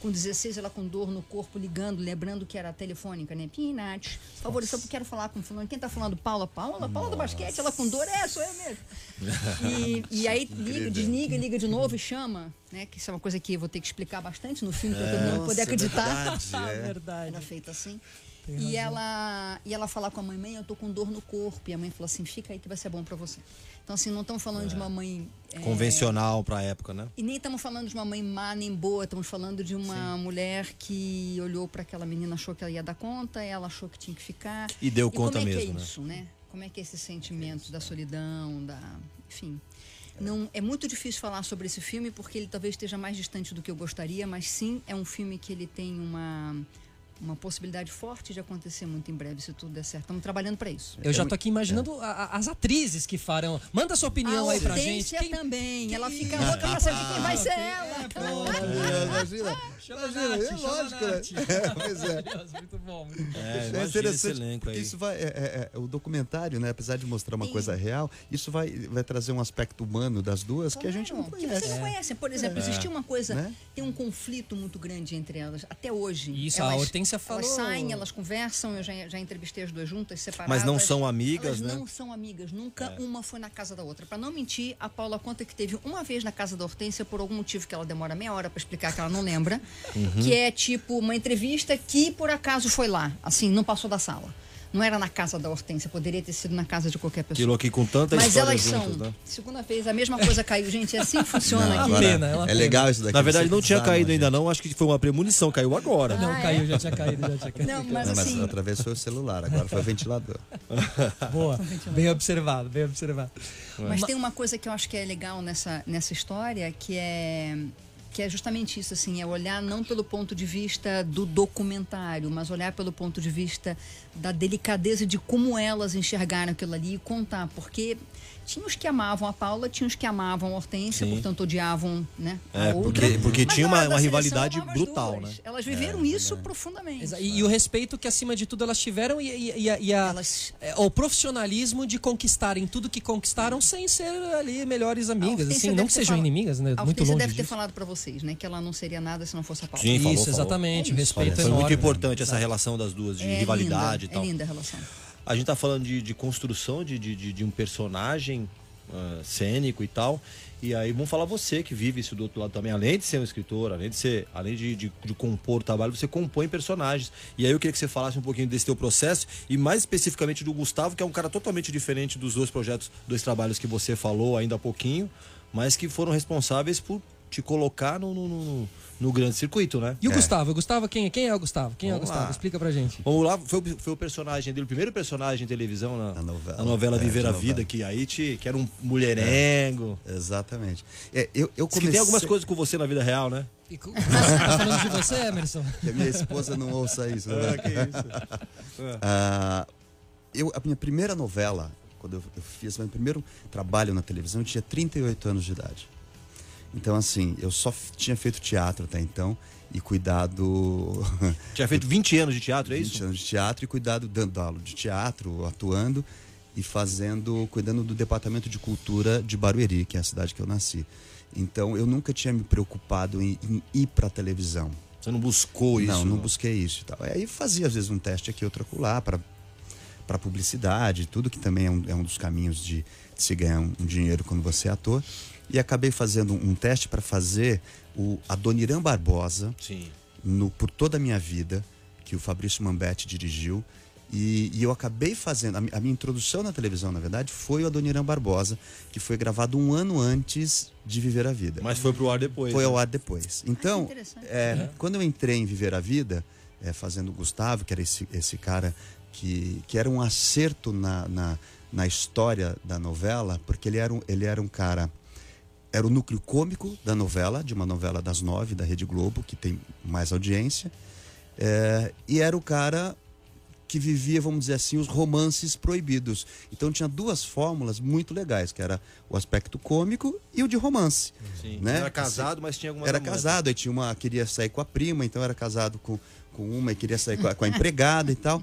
Com 16, ela com dor no corpo ligando, lembrando que era telefônica, né? Pinat, por favor, eu só quero falar com fulano. Quem tá falando? Paula, Paula, Paula do basquete, ela com dor, é, sou eu mesmo. E, e aí liga, desliga, liga de novo e chama, né? Que isso é uma coisa que eu vou ter que explicar bastante no filme para todo mundo poder Nossa, é acreditar. verdade, é. Verdade. Era feita assim. E ela, e ela falar com a mãe, mãe, eu tô com dor no corpo. E a mãe falou assim, fica aí que vai ser bom para você. Então, assim, não estamos falando de uma mãe... é, Convencional pra época, né? e nem estamos falando de uma mãe má nem boa, estamos falando de uma mulher que olhou para aquela menina, achou que ela ia dar conta, ela achou que tinha que ficar. E deu conta como é mesmo, que é né? isso, né? Como é que é esse sentimento da solidão, da, enfim. Não, é muito difícil falar sobre esse filme porque ele talvez esteja mais distante do que eu gostaria, mas sim é um filme que ele tem uma uma possibilidade forte de acontecer muito em breve, se tudo der certo. Estamos trabalhando para isso. Eu já tô aqui imaginando a- a- as atrizes que farão. Manda sua opinião a aí pra gente. Quem- também. Ela fica louca pra saber quem vai ser ela. Imagina, imagina, é lógico, né? É, pois é. Muito bom. muito bom. É, É interessante, porque aí. isso vai, é, é, é, o documentário, né, apesar de mostrar uma Sim. coisa real, isso vai, vai trazer um aspecto humano das duas que a gente não Claro, que conhece. vocês não conhecem. Por exemplo, existia uma coisa, Né? tem um conflito muito grande entre elas, até hoje. Isso, a Hortência falou- Elas saem, elas conversam, eu já, já entrevistei as duas juntas, separadas. Mas não são amigas, elas né? não são amigas, nunca uma foi na casa da outra. Pra não mentir, a Paula conta que teve uma vez na casa da Hortência, por algum motivo que ela demora meia hora pra explicar, que ela não lembra, Uhum. que é tipo uma entrevista que por acaso foi lá, assim, não passou da sala. Não era na casa da Hortência, poderia ter sido na casa de qualquer pessoa. Aquilo aqui com tanta Mas elas juntas, são. né? Segunda vez, a mesma coisa caiu. Gente, é assim que funciona Não, aqui. agora, pena, é uma é legal isso daqui. Na verdade, não tinha caído ainda gente. não, acho que foi uma premonição, caiu agora. Não, Ah, é? caiu, já tinha caído, já tinha caído. Não, mas Não, mas assim. foi o celular, agora foi o ventilador. Boa. Bem observado, bem observado. Mas tem uma coisa que eu acho que é legal nessa, nessa história, que é que é justamente isso, assim, é olhar não pelo ponto de vista do documentário, mas olhar pelo ponto de vista da delicadeza de como elas enxergaram aquilo ali e contar, porque tinha os que amavam a Paula, tinha os que amavam a Hortência, Sim. portanto odiavam, né, a É, outra. porque- porque Mas tinha uma- uma seleção, rivalidade brutal, duas. né? Elas viveram isso profundamente. Exa- E, e o respeito que, acima de tudo, elas tiveram e, e- e a- e a- Elas- é, o profissionalismo de conquistarem tudo que conquistaram sem ser ali melhores amigas. Assim, não que ter sejam inimigas, né? A Muito longe deve ter disso. falado pra vocês, né, que ela não seria nada se não fosse a Paula. Sim, falou, Isso, falou. exatamente. É o isso. respeito Foi enorme. muito importante essa relação das duas, de É rivalidade linda, e tal. É linda a relação. A gente tá falando de, de construção de, de, de- um personagem ah, cênico e tal. E aí vamos falar você que vive isso do outro lado também, além de ser um escritor, além de ser, além de, de, de compor trabalho, você compõe personagens. E aí eu queria que você falasse um pouquinho desse teu processo e mais especificamente do Gustavo, que é um cara totalmente diferente dos dois projetos, dois trabalhos que você falou ainda há pouquinho, mas que foram responsáveis por te colocar no, no, no- no grande circuito, né? E o Gustavo? O Gustavo quem, quem é o Gustavo? Quem é o Vamos Gustavo? lá. Explica pra gente. Vamos lá, foi, o- foi o personagem dele, o primeiro personagem de televisão na, Na novela. na novela É, Viver de a novela. Vida, que aí te, que era um mulherengo. Exatamente. É, eu, eu comecei... tem algumas coisas com você na vida real, né? Falando de você, Emerson? Que a minha esposa não ouça isso. Né? É, que isso. Ah, eu, a minha primeira novela, quando eu, eu fiz meu primeiro trabalho na televisão, eu tinha 38 anos de idade. Então, assim, eu só tinha feito teatro até então e cuidado. Tinha feito 20 anos de teatro, é 20 isso? anos de teatro e cuidado dando aula de teatro, atuando e fazendo, cuidando do departamento de cultura de Barueri, que é a cidade que eu nasci. Então, eu nunca tinha me preocupado em, em ir para televisão. Você não buscou isso? Não, não busquei isso e tal. Aí fazia às vezes um teste aqui, outro acolá, para para publicidade, tudo que também é um, é um dos caminhos de, de se ganhar um, um dinheiro quando você é ator. E acabei fazendo um, teste para fazer o Adoniran Barbosa Sim. no Por Toda a Minha Vida, que o Fabrício Mambetti dirigiu. E, e eu acabei fazendo, a, a minha introdução na televisão, na verdade, foi o Adoniran Barbosa, que foi gravado um ano antes de Viver a Vida. Mas foi pro ar depois. Foi né? ao ar depois. Então, interessante. é, quando eu entrei em Viver a Vida, é, fazendo o Gustavo, que era esse, esse cara que, que era um acerto na, na, na história da novela, porque ele era um, ele era um cara. Era o núcleo cômico da novela, de uma novela das nove da Rede Globo, que tem mais audiência. É, e era o cara que vivia, vamos dizer assim, os romances proibidos. Então tinha duas fórmulas muito legais, que era o aspecto cômico e o de romance. Sim. né? Era casado, mas tinha alguma Era casado, aí tinha uma queria sair com a prima, então era casado com, com uma e queria sair com a, com a empregada e tal.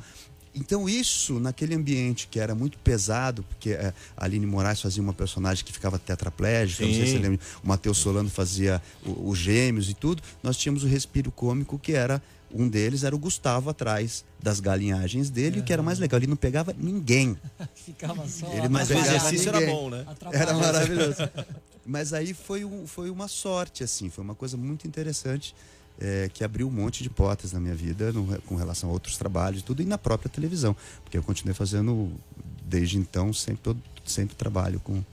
Então isso, naquele ambiente que era muito pesado, porque eh, a Aline Moraes fazia uma personagem que ficava tetraplégica, não sei se Sim. você lembra, o Matheus Solano fazia os gêmeos e tudo, nós tínhamos o respiro cômico que era, um deles era o Gustavo atrás das galinhagens dele, e o que era mais legal, ele não pegava ninguém. Ficava só. Ele Mas o exercício era ninguém. bom, né? Era maravilhoso. Mas aí foi, um, foi uma sorte, assim, foi uma coisa muito interessante é, que abriu um monte de portas na minha vida no- com relação a outros trabalhos e tudo, e na própria televisão. Porque eu continuei fazendo, desde então, sempre, eu sempre trabalho com um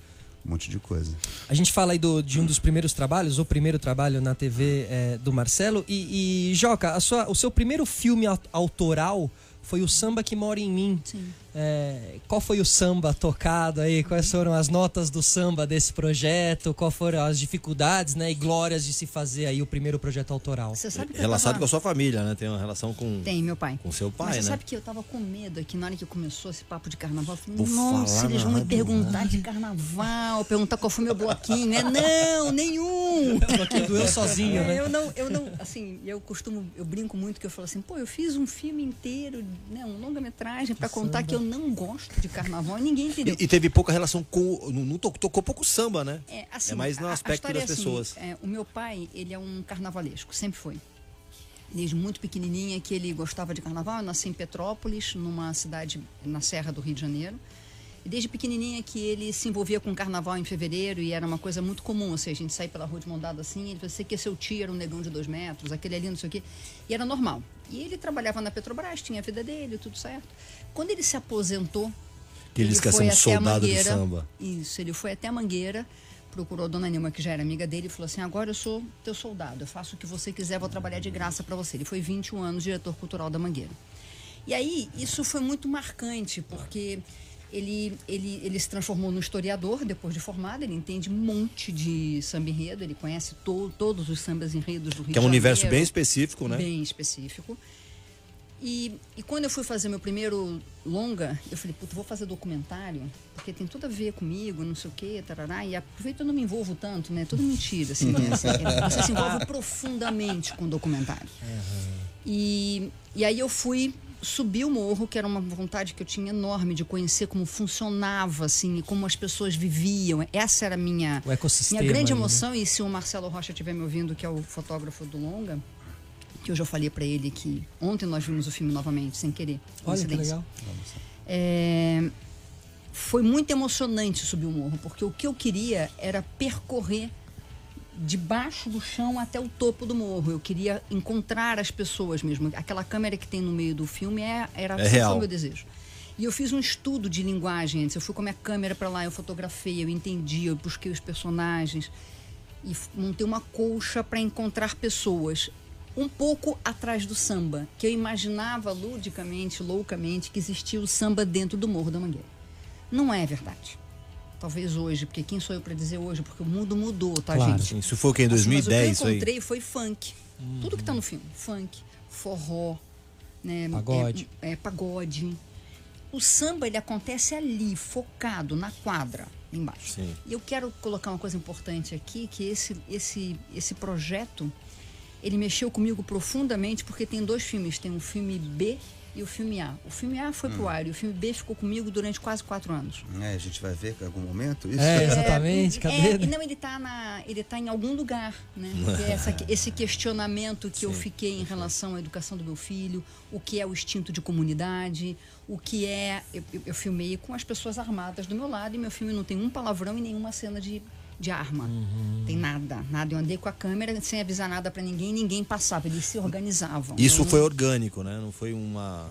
monte de coisa. A gente fala aí do- de um dos primeiros trabalhos, o primeiro trabalho na TV é, do Marcelo. E, e, Joca, a sua- o seu primeiro filme au- autoral foi o Samba que Mora em Mim. Sim. É, qual foi o samba tocado aí? Quais foram as notas do samba desse projeto? Qual foram as dificuldades né, e glórias de se fazer aí o primeiro projeto autoral? Você sabe que Relacionado tava... com a sua família, né? Tem uma relação com, Tem, meu pai. com seu Mas pai, você né? sabe que eu tava com medo aqui na hora que começou esse papo de carnaval. Eu falei, Vou nossa, eles vão me perguntar de carnaval, perguntar qual foi meu bloquinho, né? Não, nenhum! Porque doeu sozinho, É, né? Eu não, eu não, assim, eu costumo, eu brinco muito que eu falo assim, pô, eu fiz um filme inteiro, né, um longa-metragem pra contar que eu não gosto de carnaval e ninguém entendeu. E, e teve pouca relação com. Não, não to- tocou pouco samba, né? É, assim, É mais no aspecto das é assim, pessoas. é, o meu pai, ele é um carnavalesco, sempre foi. Desde muito pequenininha que ele gostava de carnaval. Eu nasci em Petrópolis, numa cidade na Serra do Rio de Janeiro. E desde pequenininha que ele se envolvia com carnaval em fevereiro e era uma coisa muito comum. Ou seja, a gente sair pela rua de mão dada assim, ele você que seu tio era um negão de dois metros, aquele ali, não sei o quê. E era normal. E ele trabalhava na Petrobras, tinha a vida dele, tudo certo. Quando ele se aposentou, Que ele ia ser foi um até a soldado do Mangueira. samba. Isso, ele foi até a Mangueira, procurou a dona Nilma, que já era amiga dele, e falou assim: agora eu sou teu soldado, eu faço o que você quiser, vou trabalhar de graça para você. Ele foi 21 anos diretor cultural da Mangueira. E aí, isso foi muito marcante, porque ele, ele, ele se transformou num historiador depois de formado, ele entende um monte de samba enredo, ele conhece to, todos os sambas enredos do Rio Que é um universo Janeiro bem específico, né? bem específico. E, e quando eu fui fazer meu primeiro longa, eu falei, puta, vou fazer documentário, porque tem tudo a ver comigo, não sei o quê, tarará, e aproveita eu não me envolvo tanto, né? Tudo mentira, assim, né? Você se envolve profundamente com documentário. E, e aí eu fui subir o morro, que era uma vontade que eu tinha enorme de conhecer como funcionava, assim, como as pessoas viviam. Essa era a minha, minha grande né? emoção. E se o Marcelo Rocha estiver me ouvindo, que é o fotógrafo do longa, que hoje eu falei pra ele que ontem nós vimos o filme novamente, sem querer. Olha que legal. É, foi muito emocionante subir o morro, porque o que eu queria era percorrer debaixo do chão até o topo do morro. Eu queria encontrar as pessoas mesmo. Aquela câmera que tem no meio do filme é, era É o meu desejo. E eu fiz um estudo de linguagem antes. Eu fui com a minha câmera para lá, eu fotografei, eu entendi, eu busquei os personagens e montei uma colcha para encontrar pessoas um pouco atrás do samba, que eu imaginava ludicamente, loucamente, que existia o samba dentro do Morro da Mangueira. Não é verdade. Talvez hoje, porque quem sou eu para dizer hoje? Porque o mundo mudou, tá, Claro. gente? Isso foi que em Assim, 2010, mas o que eu encontrei foi funk. Tudo que tá no filme. Funk, forró, né? Pagode. É, é, pagode. O samba, ele acontece ali, focado na quadra, embaixo. Sim. E eu quero colocar uma coisa importante aqui, que esse, esse, esse projeto, ele mexeu comigo profundamente, porque tem dois filmes. Tem o filme B e o filme A. O filme A foi pro ar e o filme B ficou comigo durante quase quatro anos. É, a gente vai ver em algum momento isso. É, exatamente. Cadê? É, não, ele tá, na, ele tá em algum lugar, né? Porque essa- esse questionamento que eu fiquei em relação à educação do meu filho, o que é o instinto de comunidade, o que é... Eu- eu filmei com as pessoas armadas do meu lado e meu filme não tem um palavrão e nenhuma cena de, de arma. Tem nada, nada. Eu andei com a câmera sem avisar nada pra ninguém, ninguém passava, eles se organizavam. Isso Eu foi orgânico, né? Não foi uma,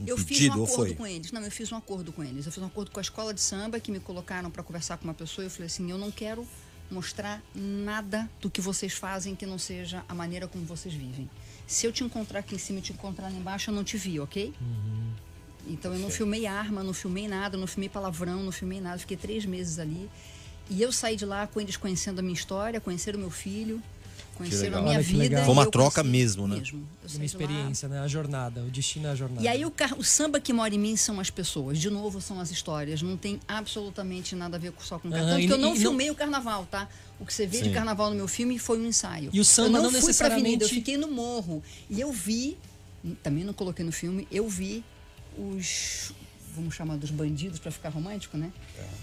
um eu fiz um pedido, acordo com eles. Não, eu fiz um acordo com eles. Eu fiz um acordo com a escola de samba que me colocaram para conversar com uma pessoa. E eu falei assim: eu não quero mostrar nada do que vocês fazem que não seja a maneira como vocês vivem. Se eu te encontrar aqui em cima e te encontrar lá embaixo, eu não te vi, ok? Então eu não filmei arma, não filmei nada, não filmei palavrão, não filmei nada. Fiquei três meses ali. E eu saí de lá com eles conhecendo a minha história, conheceram o meu filho, conheceram a minha Olha vida. Foi uma troca mesmo, né? Saí Uma de experiência, né? A jornada, o destino é a jornada. e aí o, car- o samba que mora em mim são as pessoas. De novo, são as histórias. Não tem absolutamente nada a ver com- só com carnaval. Ah, Tanto e- que eu não e não- filmei o carnaval, tá? O que você vê de Sim. carnaval no meu filme foi um ensaio. E o samba eu não, não fui pra avenida, eu necessariamente- fiquei no morro. E eu vi, também não coloquei no filme, eu vi os. Vamos chamar dos bandidos para ficar romântico, né?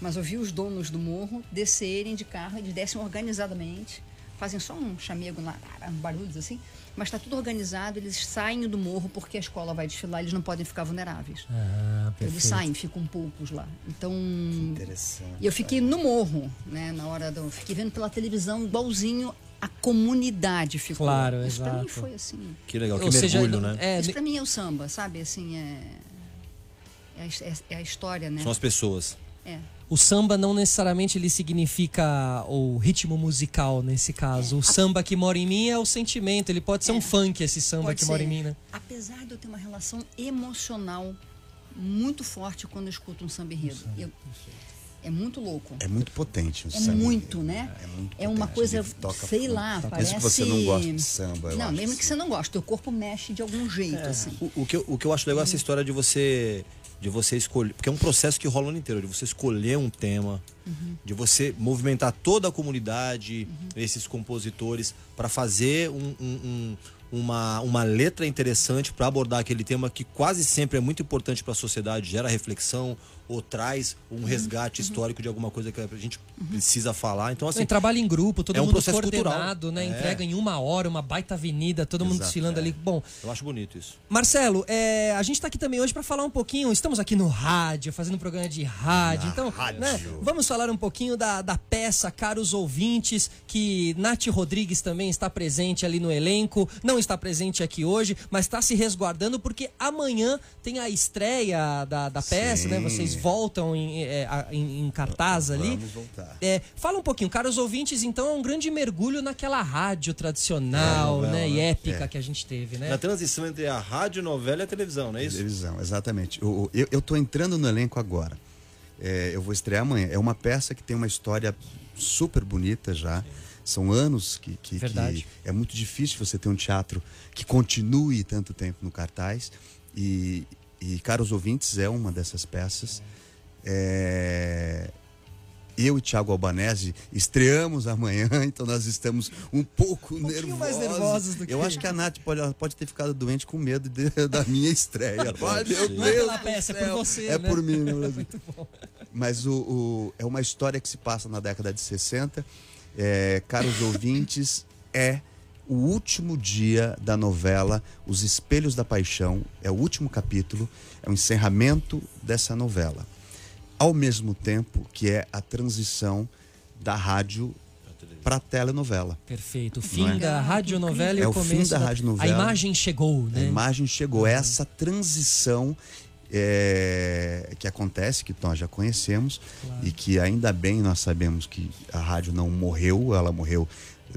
Mas eu vi os donos do morro descerem de carro, eles descem organizadamente, fazem só um chamego lá, barulhos assim, mas está tudo organizado, eles saem do morro porque a escola vai desfilar, eles não podem ficar vulneráveis. Ah, Eles perfeito. saem, ficam poucos lá. Então, Interessante. e eu fiquei no morro, né, na hora do, fiquei vendo pela televisão igualzinho a comunidade ficou. Claro, Isso pra mim exato. foi assim. Que legal, que Ou seja, mergulho, né? é, Isso pra mim é o samba, sabe? Assim, é é a, é- é a história, né? São as pessoas. É. o samba não necessariamente ele significa o ritmo musical nesse caso. O samba que mora em mim é o sentimento. Ele pode ser É. um funk esse samba Pode que mora ser. em mim, né? Apesar de eu ter uma relação emocional muito forte quando eu escuto um samba enredo. Eu- é muito louco. É muito potente o É samba. muito, né? É, muito É uma coisa, toca sei lá, Mesmo parece... que você não goste de samba, eu Não, acho mesmo assim. que você não goste, teu corpo mexe de algum jeito, assim. O, o que eu, o que eu acho legal é essa história de você de você escolher, porque é um processo que rola no inteiro, de você escolher um tema, de você movimentar toda a comunidade, esses compositores, para fazer um- um- uma, uma letra interessante para abordar aquele tema que quase sempre é muito importante para a sociedade, gera reflexão ou traz um resgate histórico de alguma coisa que a gente precisa falar. Então, assim, trabalho em grupo, todo é um mundo processo coordenado, cultural. né? É. Entrega em uma hora, uma baita avenida, todo mundo Exato, desfilando é. ali. Bom, eu acho bonito isso. Marcelo, é, a gente está aqui também hoje para falar um pouquinho. Estamos aqui no rádio, fazendo um programa de rádio. Na então, rádio. né, vamos falar um pouquinho da, da peça, caros ouvintes, que Nath Rodrigues também está presente ali no elenco. Não está presente aqui hoje, mas está se resguardando porque amanhã tem a estreia da, da peça, Sim. né? Vocês voltam em, é, em- em cartaz ali. Vamos voltar. É, fala um pouquinho, caros ouvintes, então é um grande mergulho naquela rádio tradicional, É, novela, né, e né? épica que a gente teve, né? Na transição entre a rádio, novela e a televisão, não é isso? Televisão, exatamente. Eu, eu tô entrando no elenco agora. É, eu vou estrear amanhã. É uma peça que tem uma história super bonita já. São anos que, que- que é muito difícil você ter um teatro que continue tanto tempo no cartaz. E, e Caros Ouvintes é uma dessas peças. É, Eu e Thiago Albanese estreamos amanhã, então nós estamos um pouco pouquinho nervosos. mais nervosos do que- Eu acho que a Nath pode, pode ter ficado doente com medo de- da minha estreia. Ai, meu Não é Deus pela peça, é por você, É né? por mim, meu. Mas o, o- é uma história que se passa na década de 60. É, caros ouvintes, é o último dia da novela Os Espelhos da Paixão, é o último capítulo, é o encerramento dessa novela. Ao mesmo tempo que é a transição da rádio para a telenovela. Perfeito. O fim é? da radionovela e É o o fim começo da radionovela. A imagem chegou, A né? imagem chegou. Essa transição é, que acontece, que nós já conhecemos, e que ainda bem nós sabemos que a rádio não morreu, ela morreu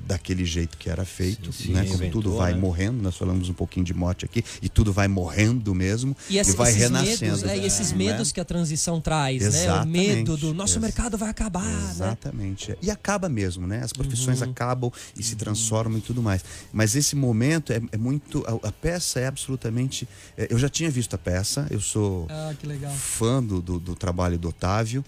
daquele jeito que era feito, Sim, sim, né? Como tudo vai né? morrendo, nós falamos um pouquinho de morte aqui, e tudo vai morrendo mesmo, E, esse- vai esses renascendo. medos, é, e esses medos que a transição traz, né? O Exatamente. medo do nosso Ex- mercado vai acabar, né? Exatamente. E acaba mesmo, né? As profissões Uhum. acabam e se transformam e tudo mais. Mas esse momento é, é muito. A, a peça é absolutamente. é, eu já tinha visto a peça, eu sou Ah, que legal. fã do, do, do trabalho do Otávio.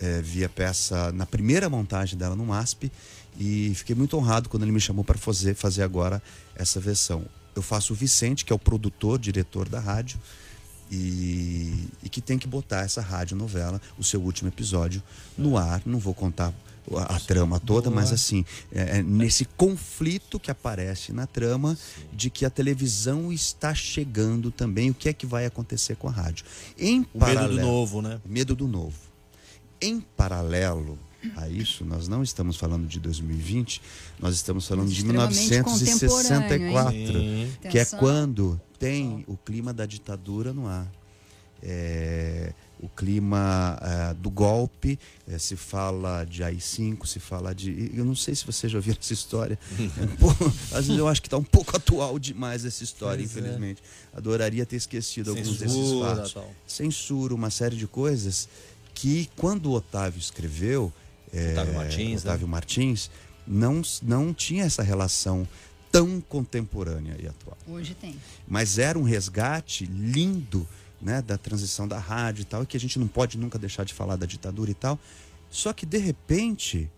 é, vi a peça na primeira montagem dela no MASP e fiquei muito honrado quando ele me chamou para fazer, fazer agora essa versão. Eu faço o Vicente, que é o produtor, diretor da rádio, e, e que tem que botar essa rádio novela, o seu último episódio, no ar. Não vou contar a, a trama toda, Boa. mas assim, é, é nesse conflito que aparece na trama de que a televisão está chegando também, o que é que vai acontecer com a rádio. Em O medo paralelo, do novo, né? medo do novo. Em paralelo a isso, nós não estamos falando de 2020, nós estamos falando de Extremamente 1964, Sim. que é quando tem o clima da ditadura no ar. É, o clima é, do golpe, é, se fala de AI-5, se fala de. Eu não sei se você já ouviu essa história. É um pouco- às vezes eu acho que está um pouco atual demais essa história, Pois é. infelizmente. Adoraria ter esquecido alguns desses Censura, fatos tal. censura, uma série de coisas que quando o Otávio escreveu, é, Otávio Martins, né? Otávio Martins, não, não tinha essa relação tão contemporânea e atual. Hoje tem. Mas era um resgate lindo né, da transição da rádio e tal, e que a gente não pode nunca deixar de falar da ditadura e tal. Só que, de repente,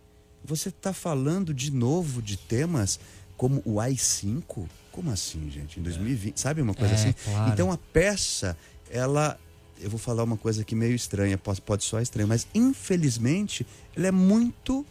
você está falando de novo de temas como o AI-5. Como assim, gente? Em 2020, sabe uma coisa É, assim? claro. Então a peça, ela. Eu vou falar uma coisa aqui meio estranha, pode, pode soar estranha, mas infelizmente ela é muito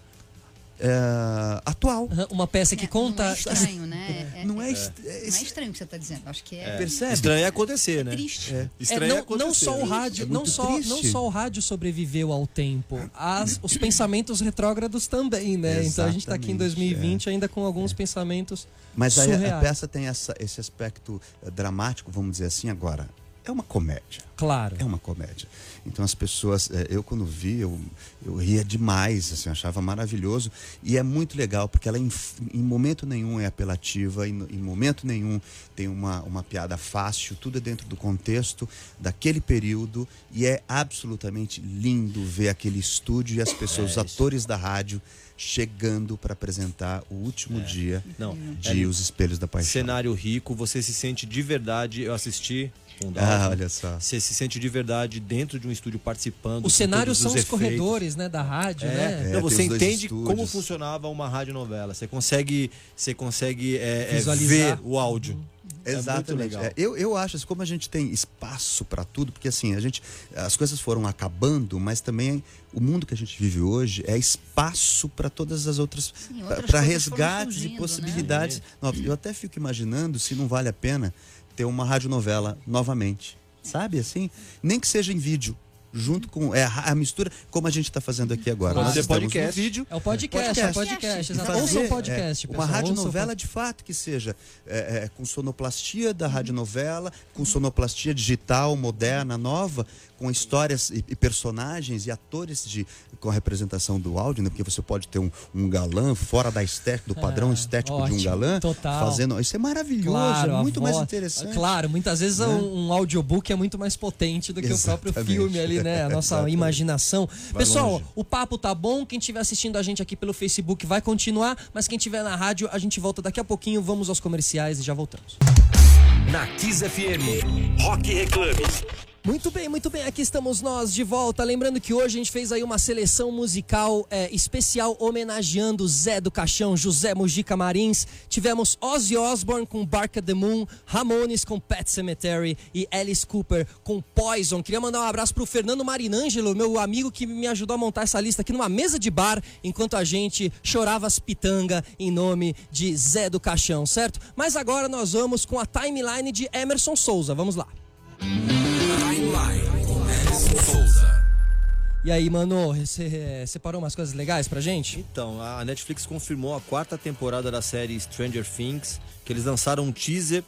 é, atual. Uma peça que É, conta. Não é estranho, né? É, Não é, é- est- é- não é estranho o que você está dizendo. Acho que é, Percebe? Estranho é acontecer, né? triste. É, Estranho é não, acontecer. não só o rádio, É não, só, não só o rádio sobreviveu ao tempo, as, os pensamentos retrógrados também, né? Então a gente está aqui em Exatamente, 2020 ainda com alguns pensamentos Mas aí a, peça tem essa- esse aspecto eh, dramático, vamos dizer assim, agora. É uma comédia. Claro. É uma comédia. Então as pessoas, eh, eu quando vi, eu, eu ria demais, assim, achava maravilhoso. E é muito legal, porque ela em, em momento nenhum é apelativa, em, em momento nenhum tem uma, uma piada fácil, tudo é dentro do contexto daquele período. E é absolutamente lindo ver aquele estúdio e as pessoas, os atores da rádio, chegando para apresentar o último dia Não, de é Os Espelhos da Paixão. cenário rico, você se sente de verdade. Eu assisti com o Ah, olha só. Você se sente de verdade dentro de um estúdio participando. Os cenários são os efeitos. corredores, né, da rádio, É, né? não, É, você entende estúdios. como funcionava uma radionovela. Você consegue, você consegue é, é, ver o áudio. É muito Exatamente. legal. É, eu, eu acho, assim, como a gente tem espaço para tudo, porque assim, a gente, as coisas foram acabando, mas também o mundo que a gente vive hoje é espaço para todas as outras, para resgates foram e surgindo, né? possibilidades. novas. Eu até fico imaginando se não vale a pena ter uma radionovela novamente, sabe assim? Nem que seja em vídeo. Junto com é, a, a mistura, como a gente está fazendo aqui agora. Claro. Nós estamos podcast. no vídeo, É o podcast, é o podcast. exato. fazer, Ouça o podcast, é, pessoal. Uma ouça o radionovela pod- de fato que seja é, é, com sonoplastia da radionovela, com sonoplastia digital, moderna, nova, com histórias e, e personagens e atores de, com a representação do áudio, né? Porque você pode ter um, um galã fora da estética, do padrão Ah, estético de um ótimo, galã, total. fazendo. Isso é maravilhoso, Claro, é muito mais voz- interessante. Claro, muitas vezes Né? um, um audiobook é muito mais potente do que o próprio Exatamente. filme ali, né? A nossa imaginação. Pessoal, longe. o papo tá bom. Quem estiver assistindo a gente aqui pelo Facebook vai continuar, mas quem estiver na rádio, a gente volta daqui a pouquinho. Vamos aos comerciais e já voltamos. Na Kiss FM, Rock Reclame. Muito bem, muito bem. Aqui estamos nós de volta. Lembrando que hoje a gente fez aí uma seleção musical é, especial homenageando Zé do Caixão, José Mujica Marins. Tivemos Ozzy Osbourne com Bark at the Moon, Ramones com Pet Cemetery e Alice Cooper com Poison. Queria mandar um abraço pro Fernando Marinângelo, meu amigo que me ajudou a montar essa lista aqui numa mesa de bar, enquanto a gente chorava as pitanga em nome de Zé do Caixão, certo? Mas agora nós vamos com a timeline de Emerson Souza. Vamos lá. E aí, mano, você separou umas coisas legais pra gente? Então, a Netflix confirmou a quarta temporada da série Stranger Things, que eles lançaram um teaser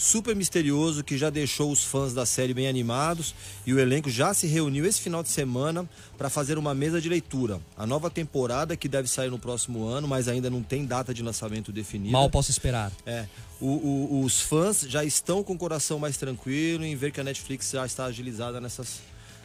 super misterioso que já deixou os fãs da série bem animados e o elenco já se reuniu esse final de semana para fazer uma mesa de leitura. A nova temporada que deve sair no próximo ano, mas ainda não tem data de lançamento definida. Mal posso esperar. É. O- o- os fãs já estão com o coração mais tranquilo em ver que a Netflix já está agilizada nessas,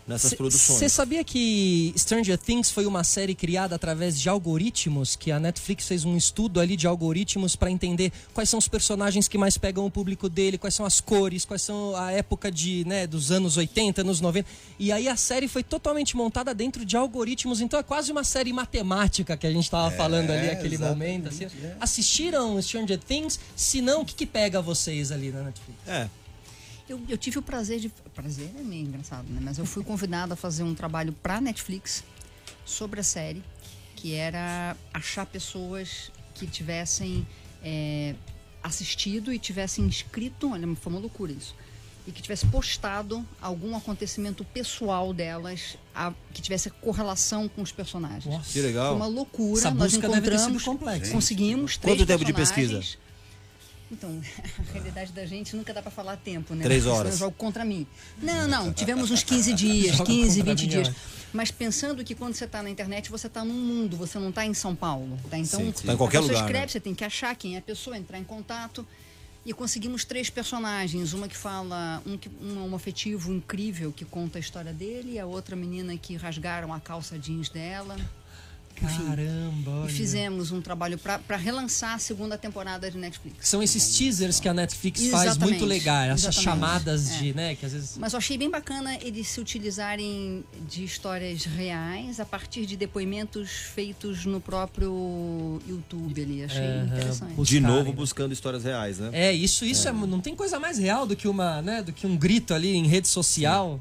nessas produções. Você sabia que Stranger Things foi uma série criada através de algoritmos? Que a Netflix fez um estudo ali de algoritmos para entender quais são os personagens que mais pegam o público dele, quais são as cores, quais são a época de, né, dos anos 80, anos 90. E aí a série foi totalmente montada dentro de algoritmos, então é quase uma série matemática que a gente tava falando ali naquele momento. assim. Assistiram Stranger Things? Se não, o que, que pega vocês ali na Netflix? É. Eu, eu tive o prazer de. Prazer é meio engraçado, né? Mas eu fui convidada a fazer um trabalho pra Netflix sobre a série, que era achar pessoas que tivessem é, assistido e tivessem inscrito. Olha, foi uma loucura isso. E que tivesse postado algum acontecimento pessoal delas a- que tivesse correlação com os personagens. Que legal. Foi uma loucura. Essa Nós busca deve ter sido encontramos, complexa. conseguimos três Quanto tempo de pesquisa? Então, a realidade da gente nunca dá pra falar tempo, né? Três horas. senão eu jogo contra mim. Não, não, tivemos uns 15 dias, Joga 15, contra 20 mim, dias. Mas pensando que quando você tá na internet, você tá num mundo, você não tá em São Paulo, tá? Então, Sim, sim. Tá em qualquer a pessoa lugar, escreve, né? você tem que achar quem é a pessoa, entrar em contato. E conseguimos três personagens, uma que fala, um, que, um, um afetivo incrível que conta a história dele, e a outra menina que rasgaram a calça jeans dela. Caramba, E olha. fizemos um trabalho para relançar a segunda temporada de Netflix. São esses teasers que a Netflix faz Exatamente, muito legais, essas exatamente. chamadas É. de, né, que às vezes Mas eu achei bem bacana eles se utilizarem de histórias reais a partir de depoimentos feitos no próprio YouTube ali. Achei Aham, interessante. De novo, buscando histórias reais, né? É, isso, isso é. não tem coisa mais real do que uma, né, do que um grito ali em rede social.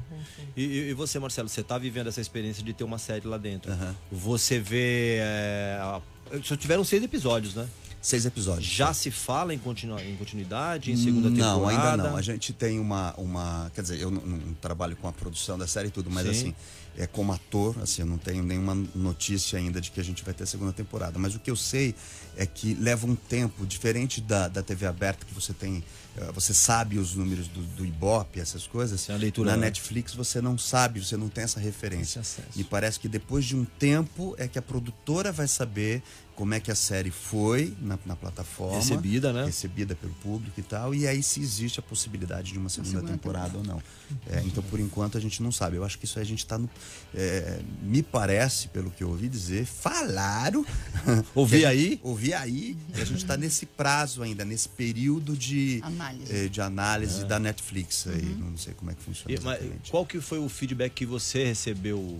E, e- e você, Marcelo, você tá vivendo essa experiência de ter uma série lá dentro. Você vê. É, a- só tiveram seis episódios, né? Seis episódios. Já se fala em, continu- em continuidade, em segunda não, temporada? ainda não. A gente tem uma, uma. Quer dizer, eu não, não trabalho com a produção da série e tudo, mas Sim. assim, é como ator, assim, eu não tenho nenhuma notícia ainda de que a gente vai ter a segunda temporada. Mas o que eu sei é que leva um tempo, diferente da, da TV aberta, que você tem. eh, Você sabe os números do, do Ibope, essas coisas. A leitura, Na né? Netflix você não sabe, você não tem essa referência. Me parece que depois de um tempo é que a produtora vai saber como é que a série foi na, na plataforma. Recebida, né? Recebida pelo público e tal. E aí se existe a possibilidade de uma segunda, segunda temporada, ou não. É, então, por enquanto, a gente não sabe. Eu acho que isso aí a gente está no. é, me parece, pelo que eu ouvi dizer, falaram. Ouvi aí? Ouvi aí. E a gente está nesse prazo ainda, nesse período de Análise. eh, de análise da Netflix. Aí, não sei como é que funciona. E- mas qual que foi o feedback que você recebeu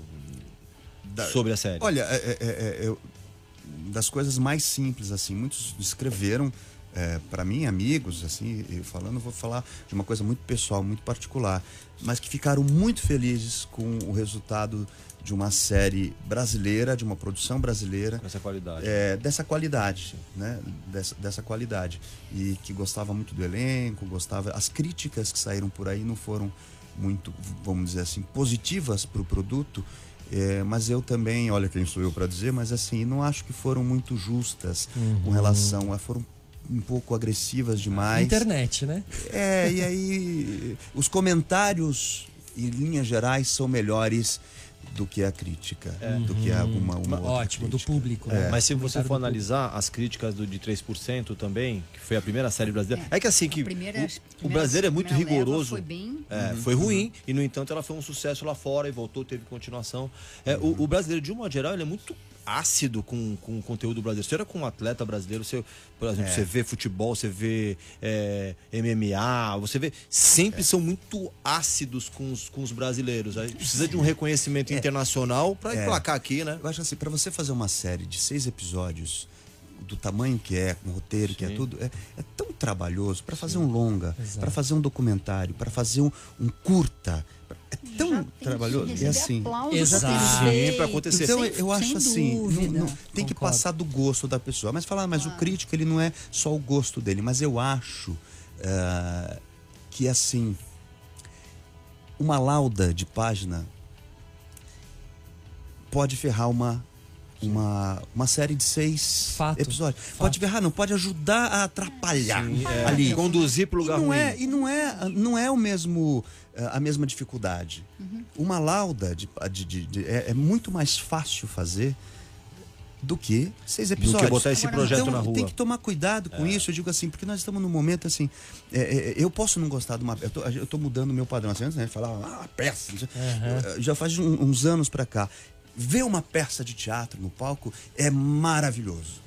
Da- sobre a série? Olha, é, é, é, eu- das coisas mais simples, assim, muitos escreveram para mim, amigos, assim, eu falando, vou falar de uma coisa muito pessoal, muito particular, mas que ficaram muito felizes com o resultado de uma série brasileira, de uma produção brasileira, com essa qualidade. é, dessa qualidade, né? Dessa, dessa qualidade. E que gostava muito do elenco, gostava. As críticas que saíram por aí não foram muito, vamos dizer assim, positivas para o produto. É, mas eu também, olha quem sou eu para dizer, mas assim, não acho que foram muito justas com relação a. foram um pouco agressivas demais. Internet, né? É, e aí os comentários, em linhas gerais, são melhores do que a crítica, do que alguma uma outra Ótimo, do público. É. né? Mas se você for analisar as críticas do de 3% também, que foi a primeira série brasileira. É, que assim, que primeira- o, o brasileiro é muito rigoroso. Foi bem. É, foi ruim e no entanto ela foi um sucesso lá fora e voltou, teve continuação. É, o, o brasileiro de um modo geral ele é muito ácido com, com o conteúdo brasileiro. Você era com um atleta brasileiro, você, por exemplo, você vê futebol, você vê é, MMA, você vê. Sempre são muito ácidos com os, com os brasileiros. Aí precisa de um reconhecimento internacional para É. emplacar aqui, né? Eu acho assim, pra você fazer uma série de seis episódios, do tamanho que é, com roteiro que é Sim. tudo, é, é tão trabalhoso pra fazer um longa, pra fazer um documentário, pra fazer um, um curta. É tão trabalhoso. E receber assim. Exato. Sim, ter pra acontecer. Então eu acho assim, não- não- tem que passar do gosto da pessoa. Mas falar, mas o crítico ele não é só o gosto dele, mas eu acho ah, que assim uma lauda de página pode ferrar uma uma, uma série de seis Fato, episódios. fato. Pode ferrar, não pode ajudar a atrapalhar É, ali. conduzir para o E lugar não ruim. é, e não é, não é o mesmo a mesma dificuldade. Uma lauda de, de- de- de- é, é muito mais fácil fazer do que seis episódios. que botar esse Agora, projeto então, na rua. Tem que tomar cuidado com isso. Eu digo assim, porque nós estamos num momento assim. é, é, eu posso não gostar de uma. Eu tô, eu tô mudando o meu padrão. Assim, antes, né? Falar, ah, peça. Eu- Já faz um- uns anos pra cá. Ver uma peça de teatro no palco é maravilhoso.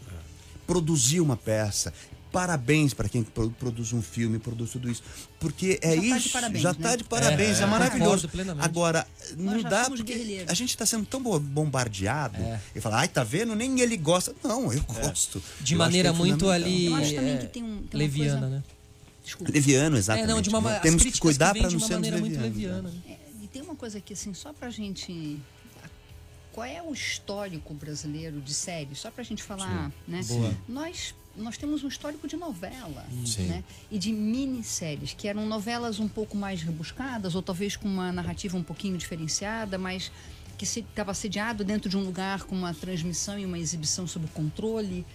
Produzir uma peça. Parabéns para quem pro- produz um filme, produz tudo isso. Porque é Já tá de isso. parabéns, já né? tá de parabéns, É, é, é, maravilhoso. Agora, não dá porque a gente tá sendo tão bo- bombardeado É. e fala, ai, tá vendo? Nem ele gosta. Não, eu gosto. De Eu maneira é muito ali. Eu acho também é, que tem um- tem leviana, coisa- né? Desculpa. Leviano, exatamente. É, não, de uma, as Temos que cuidar para não sermos maneira muito levianos. leviana. né? É, e tem uma coisa aqui, assim, só pra gente. Qual é o histórico brasileiro de séries? Só pra gente falar, né? Boa. Nós, nós temos um histórico de novela, Sim. né? E de minisséries, que eram novelas um pouco mais rebuscadas, ou talvez com uma narrativa um pouquinho diferenciada, mas que estava sediado dentro de um lugar com uma transmissão e uma exibição sob controle.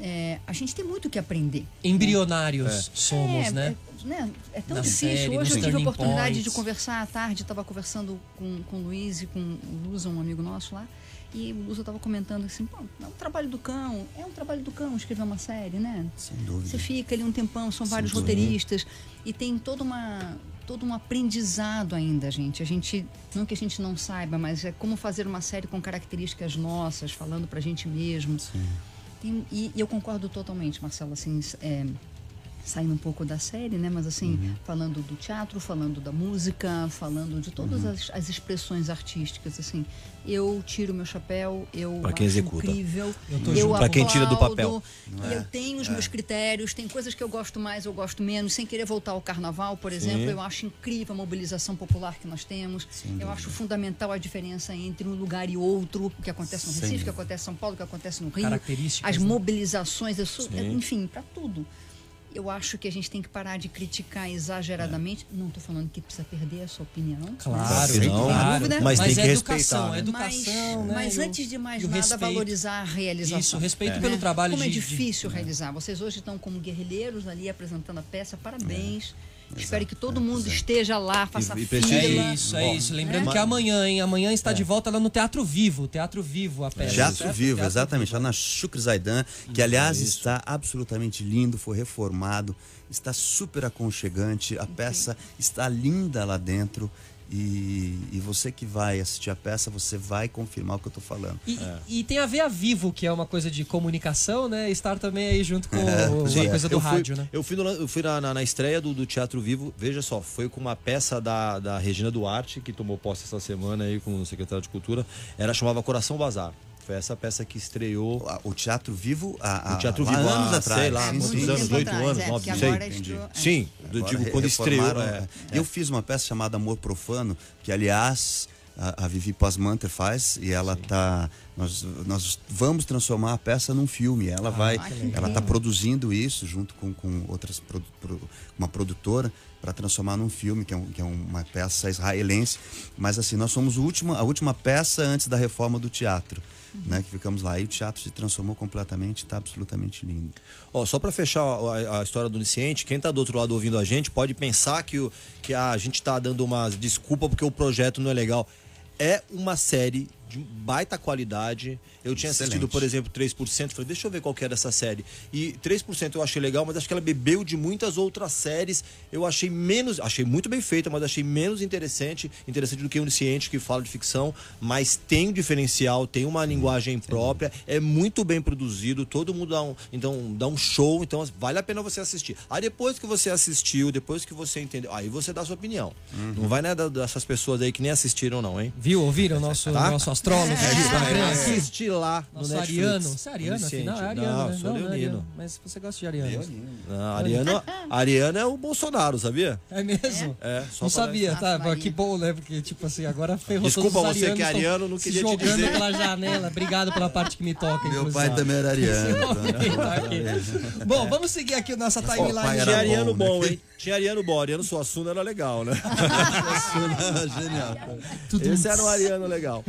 É, a gente tem muito o que aprender. Embrionários somos, é, né? É, né? é tão Na difícil. série, Hoje eu tive a oportunidade de points. conversar à tarde, estava conversando com, com o Luiz e com o Lusa, um amigo nosso lá. E o Lusa estava comentando assim, pô, é um trabalho do cão, é um trabalho do cão escrever uma série, né? Sem dúvida. Você fica ali um tempão, são vários roteiristas e tem toda uma todo um aprendizado ainda, gente. A gente não que a gente não saiba, mas é como fazer uma série com características nossas, falando pra gente mesmo. Tem- e, e eu concordo totalmente, Marcelo, assim, é, saindo um pouco da série, né? Mas assim, Uhum. falando do teatro, falando da música, falando de todas Uhum. as, as expressões artísticas, assim, eu tiro meu chapéu, eu Pra quem acho executa. incrível, Eu eu. Pra quem tira do papel. E eu tenho os meus critérios, tem coisas que eu gosto mais, eu gosto menos, sem querer voltar ao carnaval, por exemplo, eu acho incrível a mobilização popular que nós temos. eu acho fundamental a diferença entre um lugar e outro, o que acontece no Recife, o que acontece em São Paulo, o que acontece no Rio, Características, as né? mobilizações, eu sou- Sim. enfim, para tudo. Eu acho que a gente tem que parar de criticar exageradamente. Não estou falando que precisa perder a sua opinião. Claro, não, claro. mas mas tem que é respeitar, educação, né? é educação, mas, né? mas antes de mais nada, respeito. valorizar a realização. Isso, respeito né? pelo trabalho Como de... é de- difícil realizar. Vocês hoje estão como guerrilheiros ali apresentando a peça. Parabéns. Espero que todo mundo esteja lá, faça E- e fila. É isso, é Bom, isso. Lembrando né? que amanhã, hein? Amanhã está de volta lá no Teatro Vivo. Teatro Vivo, a peça. Teatro? Vivo, Teatro exatamente, Vivo. lá na Shukri Zaidan, que aliás está absolutamente lindo, foi reformado, está super aconchegante, a peça está linda lá dentro. E, e você que vai assistir a peça, você vai confirmar o que eu tô falando. E, e tem a ver a Vivo, que é uma coisa de comunicação, né? Estar também aí junto com É, a sim. coisa do eu fui, rádio, né? Eu fui, no- eu fui na, na- na estreia do, do Teatro Vivo, veja só, foi com uma peça da, da Regina Duarte, que tomou posse essa semana aí com o secretário de Cultura. Era chamava Coração Bazar. Foi essa peça que estreou. O Teatro Vivo, a, O Teatro Vivo, anos há, atrás. sei lá, É, sim, quantos anos, oito anos, é, nove, sei. é. Sim, eu Agora digo quando estreou. reformaram, é, é. Eu fiz uma peça chamada Amor Profano, que aliás a, a Vivi Pasmanter faz e ela tá nós, nós vamos transformar a peça num filme. Ela vai, que ela tá produzindo isso junto com, com outras produ- pro- uma produtora para transformar num filme que é, um- que é uma peça israelense. Mas assim nós somos o último, a última peça antes da reforma do teatro. Né, que ficamos lá e o teatro se transformou completamente, está absolutamente lindo. Ó, só para fechar a, a história do Onisciente, quem tá do outro lado ouvindo a gente pode pensar que, o, que a gente tá dando umas desculpa porque o projeto não é legal. É uma série de baita qualidade. Eu tinha assistido, Excelente. por exemplo, 3%. Falei, deixa eu ver qual que era essa série. E 3% eu achei legal, mas acho que ela bebeu de muitas outras séries. Eu achei menos. Achei muito bem feita, mas achei menos interessante. Interessante do que Onisciente, que fala de ficção. Mas tem um diferencial, tem uma linguagem própria. É muito bem produzido. Todo mundo dá um, então, dá um show. Então vale a pena você assistir. Aí depois que você assistiu, depois que você entendeu, aí você dá a sua opinião. Não vai né, da- dessas pessoas aí que nem assistiram, não, hein? Viu? Ouviram o nosso, Tá? nosso astrólogo É, de Instagram aqui? assiste lá no Nosso Netflix. Ariano. Você é Ariano, afinal? É Ariano, Não, né? sou não, não é leonino. Ariano. Mas você gosta de Ariano. Não, Ariano, Ariano é o Bolsonaro, sabia? É mesmo? É, só Não sabia, tá? Maria. Que bom, né? Porque, tipo assim, agora ferrou Desculpa todos os você que é ariano, não se queria te jogando dizer. pela janela. Obrigado pela parte que me toca, Meu inclusive. pai também era ariano. Tá aqui. Bom, vamos seguir aqui a nossa timeline. Ariano bom, né? bom, hein? Tinha Ariano bom. Ariano Suassuna era legal, né? Genial. Esse era um Ariano legal.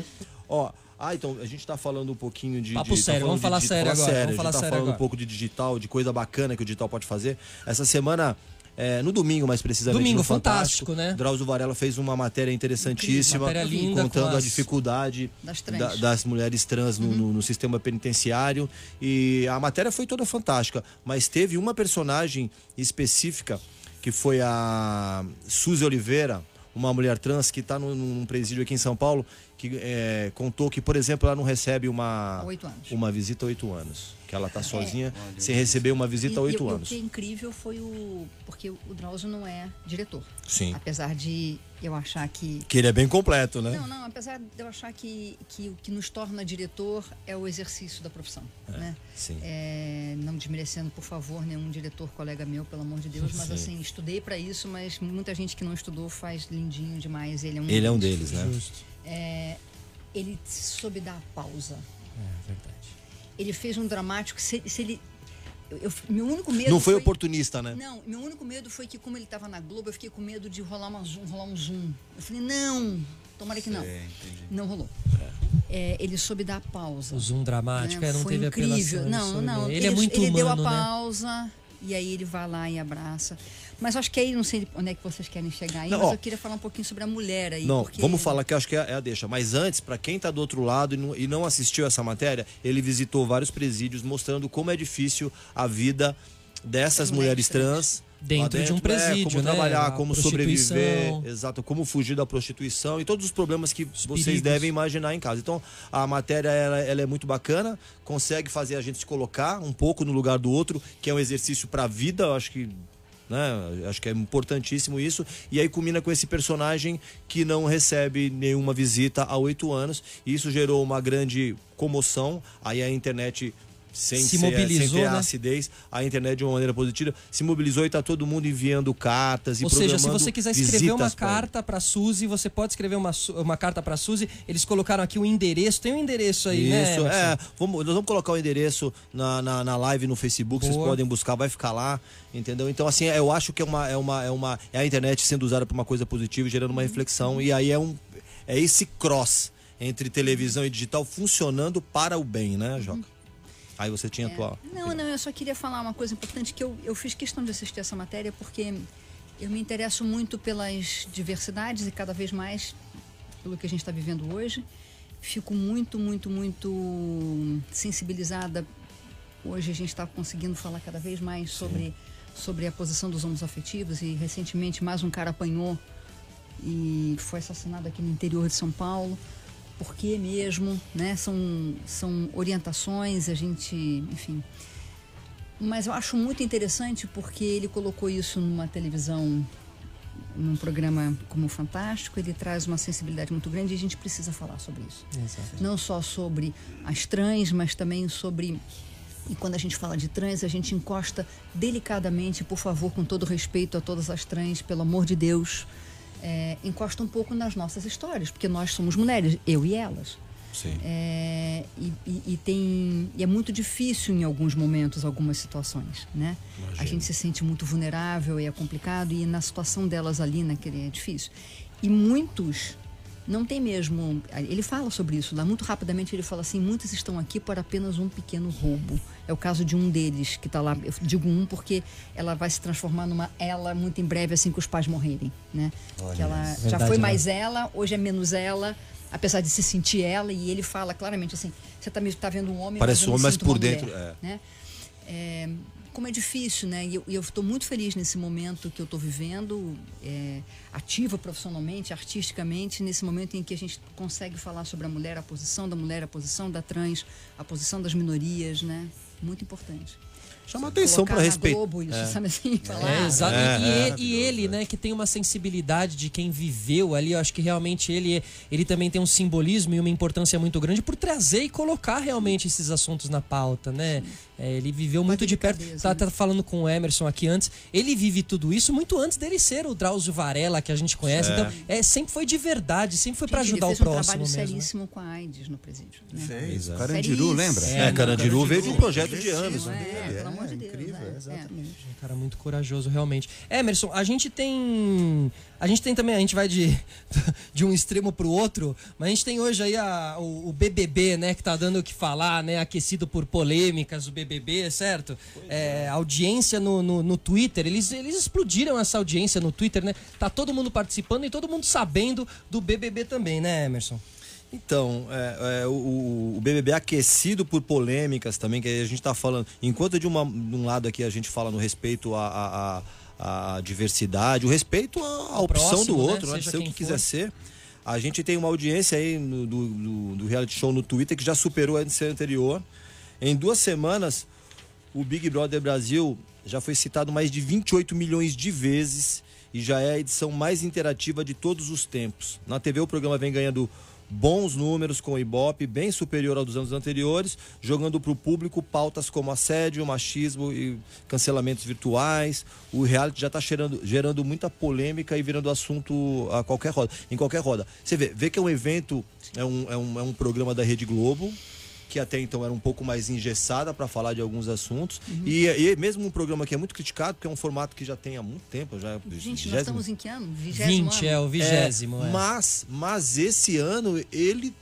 Ó, ah, então a gente tá falando um pouquinho de. Papo de- tá sério, falando vamos de falar digi- sério agora, vamos a gente falar tá sério falando agora. um pouco de digital, de coisa bacana que o digital pode fazer. Essa semana. é, no domingo, mais precisamente. Domingo, no fantástico, né? Drauzio Varela fez uma matéria interessantíssima, Matéria linda contando com a as- dificuldade Das da- das mulheres trans no, no- no sistema penitenciário. E a matéria foi toda fantástica, mas teve uma personagem específica que foi a Suzy Oliveira, uma mulher trans que está num, presídio aqui em São Paulo, que é, contou que, por exemplo, ela não recebe uma, Há oito anos. uma visita há oito anos. Que ela está sozinha sem receber uma visita há oito e, anos. O que é incrível foi o. Porque o Drauzio não é diretor. Sim. Apesar de eu achar que. Que ele é bem completo, né? Não, não, apesar de eu achar que, que o que nos torna diretor é o exercício da profissão. né? Sim. É, não desmerecendo, por favor, nenhum diretor colega meu, pelo amor de Deus, mas assim, estudei para isso, mas muita gente que não estudou faz lindinho demais. Ele é um, Ele é um deles, né? É, ele soube dar a pausa. É verdade. Ele fez um dramático. Se, se ele, eu, eu- meu único medo Não foi oportunista, né? Não, meu único medo foi que, como ele estava na Globo, eu fiquei com medo de rolar, uma zoom, rolar um zoom. Eu falei, não, tomara que não. Não rolou. É, ele soube dar a pausa. O zoom dramático, né? é, não foi teve incrível. apelação. Não, aí, não. né? Ele, é muito ele deu a humano, né? pausa e aí ele vai lá e abraça. Mas acho que aí, não sei onde é que vocês querem chegar aí, Não, mas ó. eu queria falar um pouquinho sobre a mulher aí. Não, porque... vamos falar que eu acho que é, é a deixa. Mas antes, pra quem tá do outro lado e não, e não assistiu essa matéria, ele visitou vários presídios mostrando como é difícil a vida dessas mulheres mulheres trans. Dentro lá de um é, presídio, como né? trabalhar, A como sobreviver, exato, como fugir da prostituição e todos os problemas que vocês perigos. devem imaginar em casa. Então, a matéria ela, ela é muito bacana, consegue fazer a gente se colocar um pouco no lugar do outro, que é um exercício para a vida, eu acho que né? Acho que é importantíssimo isso. E aí culmina com esse personagem que não recebe nenhuma visita há oito anos. E isso gerou uma grande comoção. Aí a internet. Sem, Se ser- mobilizou, sem ter né? a acidez, a internet de uma maneira positiva se mobilizou e está todo mundo enviando cartas e Ou seja, se você quiser escrever uma carta para Suzy, você pode escrever uma, uma carta para Suzy. Eles colocaram aqui o endereço. Tem um endereço aí, né? Isso, é. Vamos, nós vamos colocar o endereço na, na, na live no Facebook, vocês Boa. podem buscar, vai ficar lá, entendeu? Então, assim, eu acho que é uma, é uma, é uma. É a internet sendo usada para uma coisa positiva, gerando uma reflexão. E aí é um. É esse cross entre televisão e digital funcionando para o bem, né, Joca? Aí você tinha a tua. Não, não, eu só queria falar uma coisa importante que eu, eu fiz questão de assistir essa matéria porque eu me interesso muito pelas diversidades e cada vez mais pelo que a gente está vivendo hoje. Fico muito, muito, muito sensibilizada. Hoje a gente está conseguindo falar cada vez mais sobre, sobre a posição dos homoafetivos e recentemente mais um cara apanhou e foi assassinado aqui no interior de São Paulo. Por que mesmo, né? São, são orientações, a gente, enfim. Mas eu acho muito interessante porque ele colocou isso numa televisão, num programa como Fantástico, ele traz uma sensibilidade muito grande e a gente precisa falar sobre isso. Exato. Não só sobre as trans, mas também sobre e quando a gente fala de trans, a gente encosta delicadamente, por favor, com todo respeito a todas as trans, pelo amor de Deus, é, encosta um pouco nas nossas histórias, porque nós somos mulheres, eu e elas. Sim. É, e, e- e tem e é muito difícil em alguns momentos, algumas situações, né? A gente se sente muito vulnerável e é complicado e na situação delas ali, naquele é difícil. E muitos não tem mesmo. Ele fala sobre isso lá muito rapidamente. Ele fala assim: muitos estão aqui por apenas um pequeno roubo. É o caso de um deles que está lá. Eu digo um porque ela vai se transformar numa ela muito em breve assim que os pais morrerem, né? que ela já Verdade, foi né? mais ela, hoje é menos ela, apesar de se sentir ela, e ele fala claramente assim: você está tá vendo um homem, Parece mas um me homem, mas por uma dentro, mulher", né? É, como é difícil, né? E eu- estou muito feliz nesse momento que eu estou vivendo, é, ativa profissionalmente, artisticamente, nesse momento em que a gente consegue falar sobre a mulher, a posição da mulher, a posição da trans, a posição das minorias, né? Muito importante. Chama atenção para na respeitar. Globo isso, sabe assim? Falar, É, exato. É, e, é, e- e ele, é. né, que tem uma sensibilidade de quem viveu ali, eu acho que realmente ele, ele também tem um simbolismo e uma importância muito grande por trazer e colocar realmente esses assuntos na pauta, né? É, ele viveu muito de perto. Tá, né? tá falando com o Emerson aqui antes. Ele vive tudo isso muito antes dele ser o Drauzio Varela que a gente conhece. Então, é, sempre foi de verdade, sempre foi para ajudar ele o fez um próximo trabalho mesmo. né? seríssimo com a AIDS no presídio. Né? Fez. é. Carandiru, lembra? É, Carandiru veio de um projeto de anos. É, né? Amor de Deus. incrível, é, é. exatamente. Um cara muito corajoso, realmente. Emerson, a gente tem. A gente tem também, a gente vai de, de um extremo pro outro, mas a gente tem hoje aí a- o, o BBB, né, que tá dando o que falar, né, aquecido por polêmicas, o BBB, certo? É, audiência no, no, no Twitter, eles, eles explodiram essa audiência no Twitter, né? Tá todo mundo participando e todo mundo sabendo do BBB também, né, Emerson? Então, é, é, o, o BBB aquecido por polêmicas também, que a gente está falando. Enquanto de, uma, de um lado aqui a gente fala no respeito à, à, à- à diversidade, o respeito à, à opção próximo, do né? outro, né? Seja ser o que quiser for. ser. A gente tem uma audiência aí no- do, do, do reality show no Twitter que já superou a edição anterior. Em duas semanas, o Big Brother Brasil já foi citado mais de 28 milhões de vezes e já é a edição mais interativa de todos os tempos. Na TV o programa vem ganhando bons números com o Ibope, bem superior ao dos anos anteriores, jogando para o público pautas como assédio, machismo e cancelamentos virtuais. O reality já está gerando, gerando muita polêmica e virando assunto a qualquer roda, em qualquer roda. Você vê, vê que é um evento, é um, é um, é um programa da Rede Globo, que até então era um pouco mais engessada para falar de alguns assuntos. E, e mesmo um programa que é muito criticado, porque é um formato que já tem há muito tempo. Já, Gente, nós vigésimo- estamos em que ano? Vigésimo 20 ano? é o vigésimo. é, é. Mas, mas esse ano ele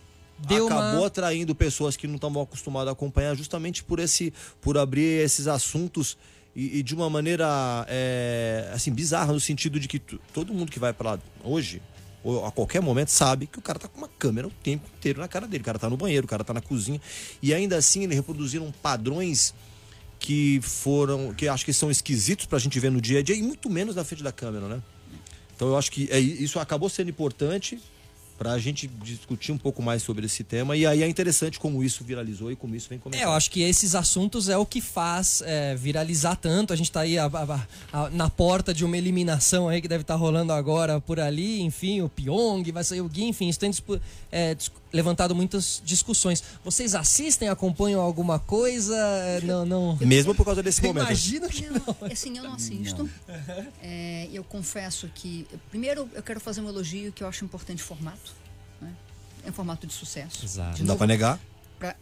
Deu acabou uma- atraindo pessoas que não estavam acostumadas a acompanhar justamente por esse por abrir esses assuntos e, e de uma maneira é, assim bizarra no sentido de que todo mundo que vai para lá hoje ou a qualquer momento sabe que o cara tá com uma câmera o tempo inteiro na cara dele, o cara tá no banheiro, o cara tá na cozinha. E ainda assim eles reproduziram padrões que foram que acho que são esquisitos pra gente ver no dia a dia e muito menos na frente da câmera, né? Então eu acho que é, isso acabou sendo importante para a gente discutir um pouco mais sobre esse tema. E aí é interessante como isso viralizou e como isso vem É, começando. eu acho que esses assuntos é o que faz é, viralizar tanto. A gente tá aí a- a- a- na porta de uma eliminação aí que deve estar rolando agora por ali. Enfim, o Pyong, vai sair o Gui, enfim, isso tem é, levantado muitas discussões. Vocês assistem, acompanham alguma coisa? É, Não, não. Mesmo por causa desse Eu momento. imagino que não. Não, assim, eu não assisto. É, eu confesso que. Primeiro, eu quero fazer um elogio que eu acho importante formato. Né? É um formato de sucesso. Exato. De Não dá para negar.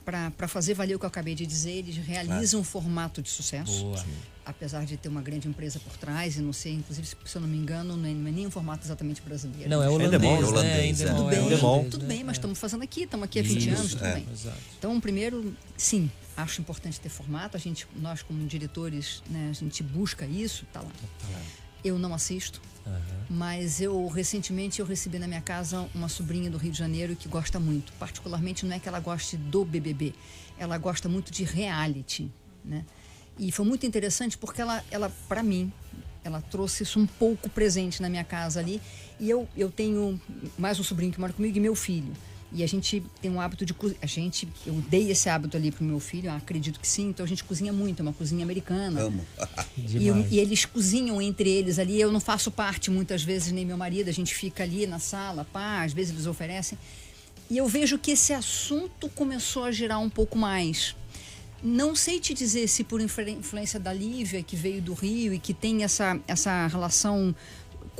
Para fazer valer o que eu acabei de dizer, eles realizam um formato de sucesso. Boa. Apesar de ter uma grande empresa por trás e não ser, inclusive, se eu não me engano, não é, é nem um formato exatamente brasileiro. Não, é holandês, Endemol, né? holandês, é. Endemol, Tudo é bem, tudo bem, mas É. estamos fazendo aqui, estamos aqui há 20 Isso, anos, tudo é. bem. Exato. Então, primeiro, sim, acho importante ter formato. A gente, nós como diretores, né, a gente busca isso, tá lá. Eu não assisto, mas eu recentemente eu recebi na minha casa uma sobrinha do Rio de Janeiro que gosta muito. Particularmente não é que ela goste do BBB, ela gosta muito de reality, né? E foi muito interessante porque ela, ela para mim, ela trouxe isso um pouco presente na minha casa ali. E eu, eu tenho mais um sobrinho que mora comigo e meu filho. E a gente tem um hábito de cozinhar. A gente, eu dei esse hábito ali pro meu filho, acredito que sim. Então a gente cozinha muito, é uma cozinha americana. Amo. E, eu- e eles cozinham entre eles ali. Eu não faço parte muitas vezes, nem meu marido. A gente fica ali na sala, pá, às vezes eles oferecem. E eu vejo que esse assunto começou a girar um pouco mais. Não sei te dizer se por influ- influência da Lívia, que veio do Rio e que tem essa, essa relação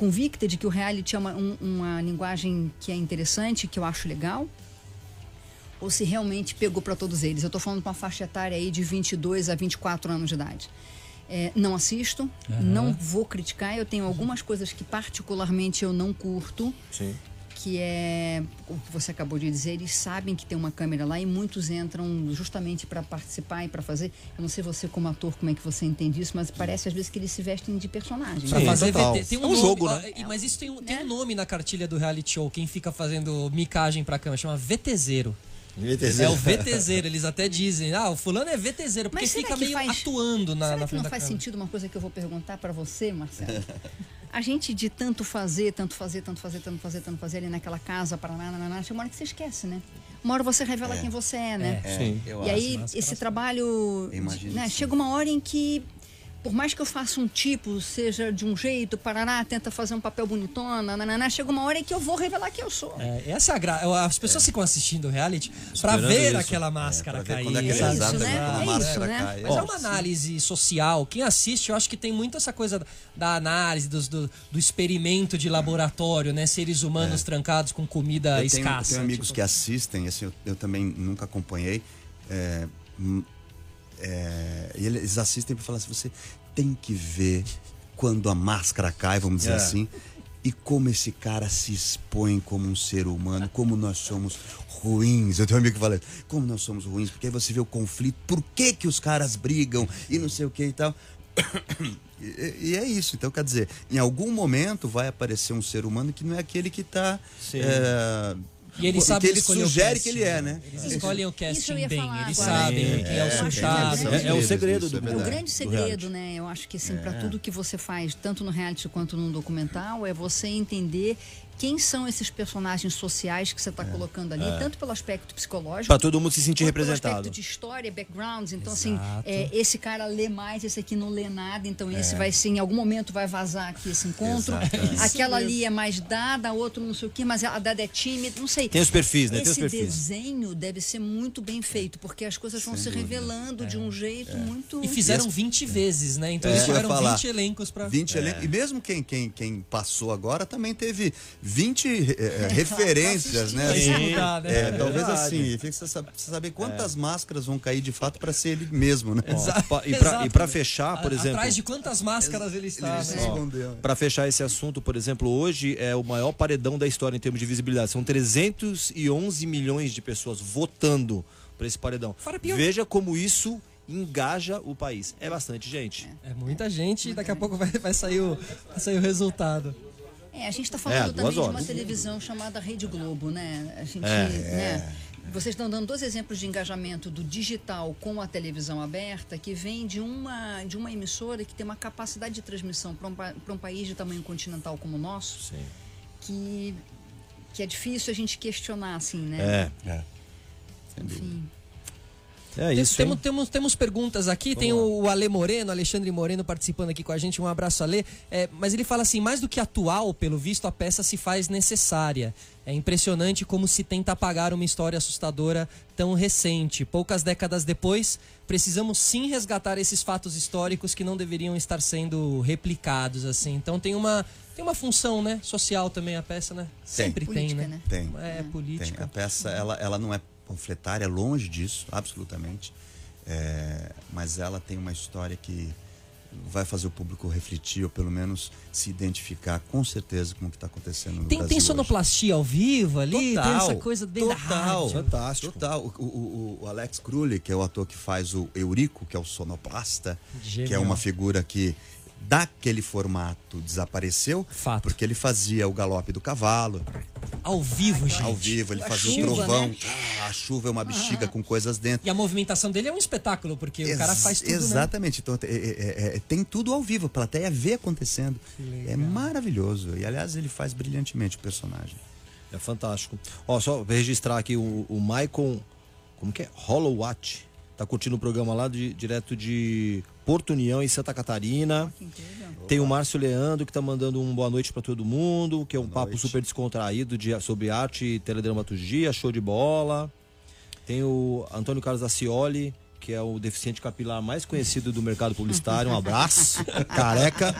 convicta de que o reality é uma, um- uma linguagem que é interessante, que eu acho legal, ou se realmente pegou para todos eles. Eu estou falando com uma faixa etária aí de 22 a 24 anos de idade. É, não assisto, não vou criticar. Eu tenho algumas coisas que particularmente eu não curto, Sim. Que é o que você acabou de dizer, eles sabem que tem uma câmera lá e muitos entram justamente para participar e para fazer. Eu não sei você como ator como é que você entende isso, mas parece às vezes que eles se vestem de personagem. Pra Sim, fazer total. VT. Tem um, É um nome, jogo, né? Mas isso tem um, tem Né? um nome na cartilha do reality show. Quem fica fazendo micagem pra câmera chama VTZero. É o VTZero. Eles até dizem, ah, o fulano é VTZero, porque fica que meio faz- atuando na, Será na que frente não da faz câmera. sentido uma coisa que eu vou perguntar para você, Marcelo? A gente de tanto fazer, tanto fazer, tanto fazer, tanto fazer, tanto fazer ali naquela casa, paraná, nananá, chega uma hora que você esquece, né? Uma hora você revela quem você é, né? Sim. Eu E aí, máscaras esse trabalho. Né, que chega uma hora em que, por mais que eu faça um tipo, seja de um jeito, parará, tenta fazer um papel bonitona, nananá, chega uma hora em que eu vou revelar quem eu sou. É, essa é a gra... As pessoas ficam assistindo o reality pra Esperando ver isso. aquela máscara É, pra ver cair. quando é isso, né? É máscara isso, né? Mas é uma análise social. Quem assiste, eu acho que tem muito essa coisa da- análise, dos- do, do experimento de laboratório, né? Seres humanos trancados com comida eu tenho, escassa. eu tenho amigos tipo. que assistem, assim, eu, eu também nunca acompanhei. É, eles assistem para falar assim: você tem que ver quando a máscara cai, vamos dizer É. assim, e como esse cara se expõe como um ser humano, como nós somos ruins. Eu tenho um amigo que fala, como nós somos ruins, porque aí você vê o conflito, por que, que os caras brigam e não sei o que e tal. E, e é isso. Então, quer dizer, em algum momento vai aparecer um ser humano que não é aquele que está. E ele sabe que ele sugere que ele é, né? Eles escolhem o Isso eu casting ia bem. falar Eles agora. sabem quem é o é, sultado. é É, é o segredo isso é do É o grande do segredo, né? Eu acho que assim, para tudo que você faz, tanto no reality quanto no documental, é você entender quem são esses personagens sociais que você está colocando ali, tanto pelo aspecto psicológico, Pra todo mundo se sentir quanto pelo representado. aspecto de história, backgrounds. Então, assim, Exato. é, esse cara lê mais, esse aqui não lê nada, então esse vai ser, em algum momento vai vazar aqui esse encontro. Exatamente. Aquela ali é mais dada, a outra não sei o quê, mas a dada é tímida, não sei. Tem os perfis, né? Tem os Esse perfis. desenho deve ser muito bem feito, porque as coisas vão se revelando de um jeito muito. E fizeram 20 vezes, né? Então É, eles tiveram falar. 20 elencos pra. 20 elencos. E mesmo quem, quem, quem passou agora também teve 20 eh, referências, né? Assim, escutar, né? é, É talvez assim, fica você saber, quantas máscaras vão cair de fato para ser ele mesmo, né? Exato. E pra fechar, por A- exemplo. Atrás de quantas máscaras ele se né? escondeu. Para fechar esse assunto, por exemplo, hoje é o maior paredão da história em termos de visibilidade. São 311 milhões de pessoas votando para esse paredão. Fora pior. Veja como isso engaja o país. É bastante gente. É muita gente e daqui a pouco vai, vai, sair, o, vai sair o resultado. É, a gente está É, falando duas também de uma horas. televisão chamada Rede Globo, né? A gente, É, né? Vocês estão dando dois exemplos de engajamento do digital com a televisão aberta, que vem de uma, de uma emissora que tem uma capacidade de transmissão para um, pra um país de tamanho continental como o nosso, Sim. que, que é difícil a gente questionar, assim, né? É. Dúvida. Enfim. É Tem- isso. temos, temos, temos perguntas aqui, tem o, o Ale Moreno, Alexandre Moreno participando aqui com a gente, um abraço Ale. É, mas ele fala assim, mais do que atual, pelo visto, a peça se faz necessária. É impressionante como se tenta apagar uma história assustadora tão recente. Poucas décadas depois, precisamos sim resgatar esses fatos históricos que não deveriam estar sendo replicados, assim. Então tem uma, tem uma função, né, social também a peça, né? Sempre tem, Política, né? né? Tem. É, Tem. política. A peça, ela, ela não é panfletária, longe disso, absolutamente. É, mas ela tem uma história que vai fazer o público refletir, ou pelo menos se identificar com certeza com o que está acontecendo no Tem, Brasil tem hoje. sonoplastia ao vivo ali, tem Total, essa coisa bem da total, rádio. Fantástico. Total. O, o- o Alex Crowley, que é o ator que faz o Eurico, que é o sonoplasta, que é Genial. uma figura que daquele formato desapareceu, Fato. porque ele fazia o galope do cavalo, Ao vivo, gente. ao vivo, ele A fazia chuva, o trovão, né? ah, a chuva é uma bexiga com coisas dentro. E a movimentação dele é um espetáculo, porque o cara Ex- faz tudo, né? Exatamente. Então, é- é- é- tem tudo ao vivo, a plateia vê acontecendo. É maravilhoso. E, aliás, ele faz brilhantemente o personagem. É fantástico. Ó, só registrar aqui o, o Michael. Como que é? Hollowat. Tá curtindo o programa lá de- direto de Porto União, em Santa Catarina. Incrível. Tem o Márcio Leandro, que tá mandando um boa noite pra todo mundo, que é um Boa papo noite. super descontraído de, sobre arte e teledramaturgia, show de bola. Tem o Antônio Carlos Acioli, que é o deficiente capilar mais conhecido do mercado publicitário. Um abraço, careca.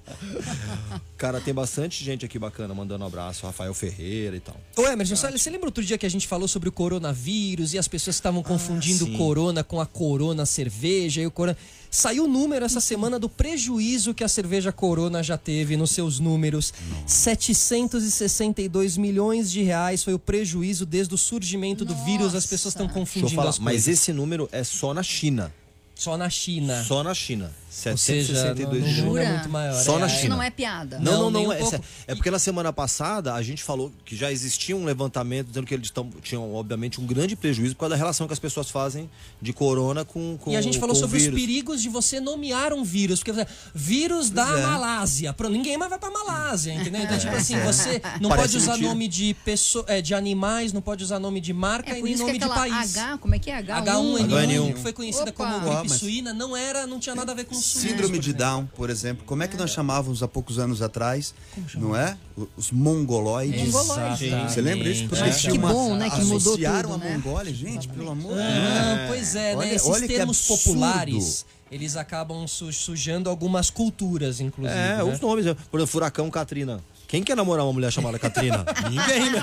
Cara, tem bastante gente aqui bacana mandando um abraço. Rafael Ferreira e tal. Ô Emerson, sabe- você lembra outro dia que a gente falou sobre o coronavírus e as pessoas estavam confundindo sim. corona com a corona cerveja e o corona... Saiu o número essa semana do prejuízo que a cerveja Corona já teve nos seus números. 762 milhões de reais foi o prejuízo desde o surgimento do vírus. As pessoas estão Deixa eu confundindo falar, as mas coisas. esse número é só na China. Só na China. Só na China. Ou seja, no, 762 no milhões. mundo é Jura? muito maior. Só é, na é. Isso China. não é piada. Não, Não, não, não. um é, pouco. é porque na semana passada a gente falou que já existia um levantamento dizendo que eles tão, tinham, obviamente, um grande prejuízo por causa da relação que as pessoas fazem de corona com, com E a gente falou sobre os vírus. perigos de você nomear um vírus. Porque vírus da é. Malásia. Pronto, ninguém mais vai pra Malásia, entendeu? Então, tipo assim, você não Parece pode usar mentira. nome de pessoa, é, de animais, não pode usar nome de marca É e nem isso que nome de país. H, como é que é? H1? H1N1, H1N1, que foi conhecida Opa. como gripe suína, não era, não tinha nada a ver com suína. Síndrome de Down, por exemplo. Como é que nós chamávamos há poucos anos atrás? Não é? Os mongoloides. Mongoloide. Você lembra isso? Porque É. tinha Que uma- bom, né, que mudou associaram tudo, a né? Mongólia, gente, pelo amor de Deus. Ah, pois é, né? Olha- Esses olha que termos populares, eles acabam su- sujando algumas culturas, inclusive. É, né? os nomes. né? Por exemplo, Furacão Katrina. Quem quer namorar uma mulher chamada Katrina? Ninguém, né?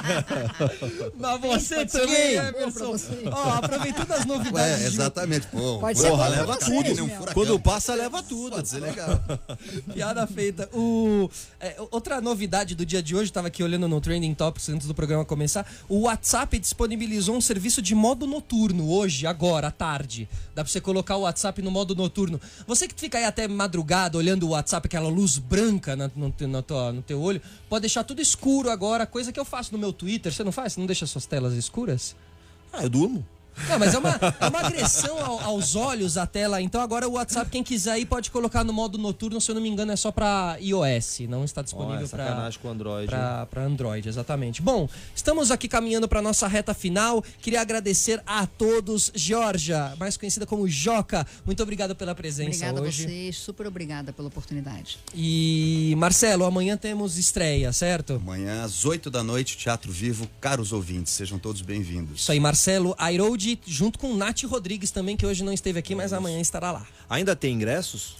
Mas você ser. também, Emerson. Ó, aproveitando as novidades. Ué, de- exatamente. Pô, Pode ser porra, leva vocês, tudo. Quando passa, leva tudo. Pode ser legal. Piada feita. O, é, outra novidade do dia de hoje, estava aqui olhando no Trending Topics antes do programa começar. O WhatsApp disponibilizou um serviço de modo noturno hoje, agora, à tarde. Dá pra você colocar o WhatsApp no modo noturno. Você que fica aí até madrugada olhando o WhatsApp, aquela luz branca na- no, na tua- no teu olho, pode deixar tudo escuro agora, coisa que eu faço no meu Twitter. Você não faz? Você não deixa suas telas escuras? Ah, eu durmo. Não, mas é uma, é uma agressão ao- aos olhos a tela. Então agora o WhatsApp, quem quiser aí, pode colocar no modo noturno. Se eu não me engano, é só pra iOS. Não está disponível é pra, sacanagem com o Android. pra, pra Android, exatamente. Bom, estamos aqui caminhando pra nossa reta final. Queria agradecer a todos. Georgia, mais conhecida como Joca, muito obrigado pela presença Obrigada a hoje. vocês, super obrigada pela oportunidade. E Marcelo, amanhã temos estreia, certo? Amanhã, às 8 da noite, Teatro Vivo. Caros ouvintes, sejam todos bem-vindos. Isso aí, Marcelo Junto com Nath Rodrigues também, que hoje não esteve aqui, mas amanhã estará lá. Ainda tem ingressos?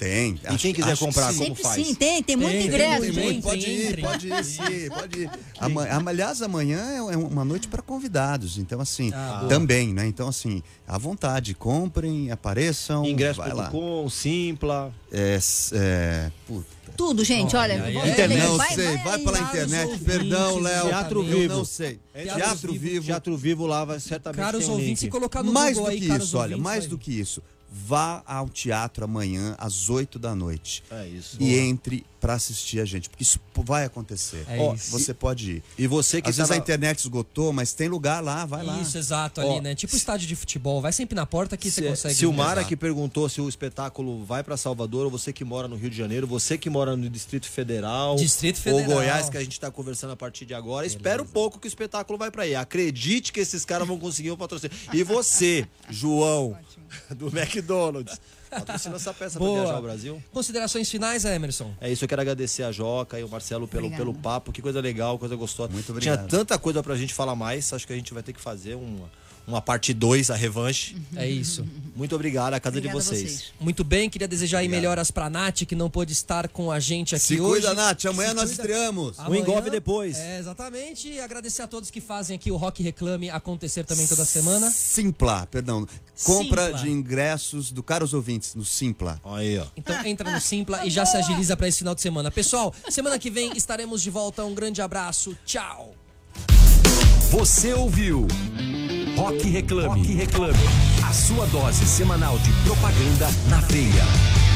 Tem. E quem quiser comprar, sim. como Sempre faz? sim, tem, tem muito Tem, ingresso, tem gente. muito. Pode ir, pode ir, sim, pode ir. Ama- aliás, amanhã é uma noite para convidados, então assim, Ah, também, né? Então assim, à vontade, comprem, apareçam, vai lá. Ingresso.com, Simpla. É, é, puta. Tudo, gente, olha. aí, aí, ver, aí, não vai- sei, vai, vai aí. pela internet. ouvintes, Perdão, Léo. Teatro eu Vivo. não sei. Teatro Teatro, Vivo. Teatro Vivo lá vai certamente Caros tem ouvintes, se colocar no mais Google do aí, que caros isso, olha, ouvintes, mais do que isso. Vá ao teatro amanhã às 8 da noite É isso. e entre para assistir a gente, porque isso vai acontecer. É isso. Você pode ir. E você que Às vezes tá a na- internet esgotou, mas tem lugar lá, vai lá. Isso, exato, ali, Ó, né? Tipo estádio de futebol. Vai sempre na porta que você Se, consegue. se o Mara Exato. que perguntou se o espetáculo vai pra Salvador, ou você que mora no Rio de Janeiro, você que mora no Distrito Federal, Distrito Federal. ou Goiás, que a gente tá conversando a partir de agora, espera um pouco que o espetáculo vai pra aí. Acredite que esses caras vão conseguir o patrocínio. E você, João, do McDonald's, patrocina essa peça Boa. pra viajar ao Brasil. Considerações finais, Emerson? É isso, eu quero agradecer a Joca e o Marcelo pelo, pelo papo. Que coisa legal, coisa gostosa. Muito Tinha obrigado. tanta coisa pra gente falar mais. Acho que a gente vai ter que fazer uma, uma parte 2, a revanche. É isso. Muito obrigado, a casa Obrigada de vocês. vocês. Muito bem, queria desejar aí melhoras pra Nath, que não pôde estar com a gente aqui Se hoje. cuida, Nath. Amanhã Se nós cuida. estreamos. Um engolfe depois. É, exatamente. E agradecer a todos que fazem aqui o Rock Reclame acontecer também toda semana. Simpla, perdão. Compra Simpla. de ingressos do Caros Ouvintes no Simpla. Aí, ó. Então entra no Simpla e já se agiliza pra esse final de semana. Pessoal, semana que vem estaremos de volta. Um grande abraço. Tchau. Você ouviu Rock Reclame. Rock Reclame. A sua dose semanal de propaganda na veia.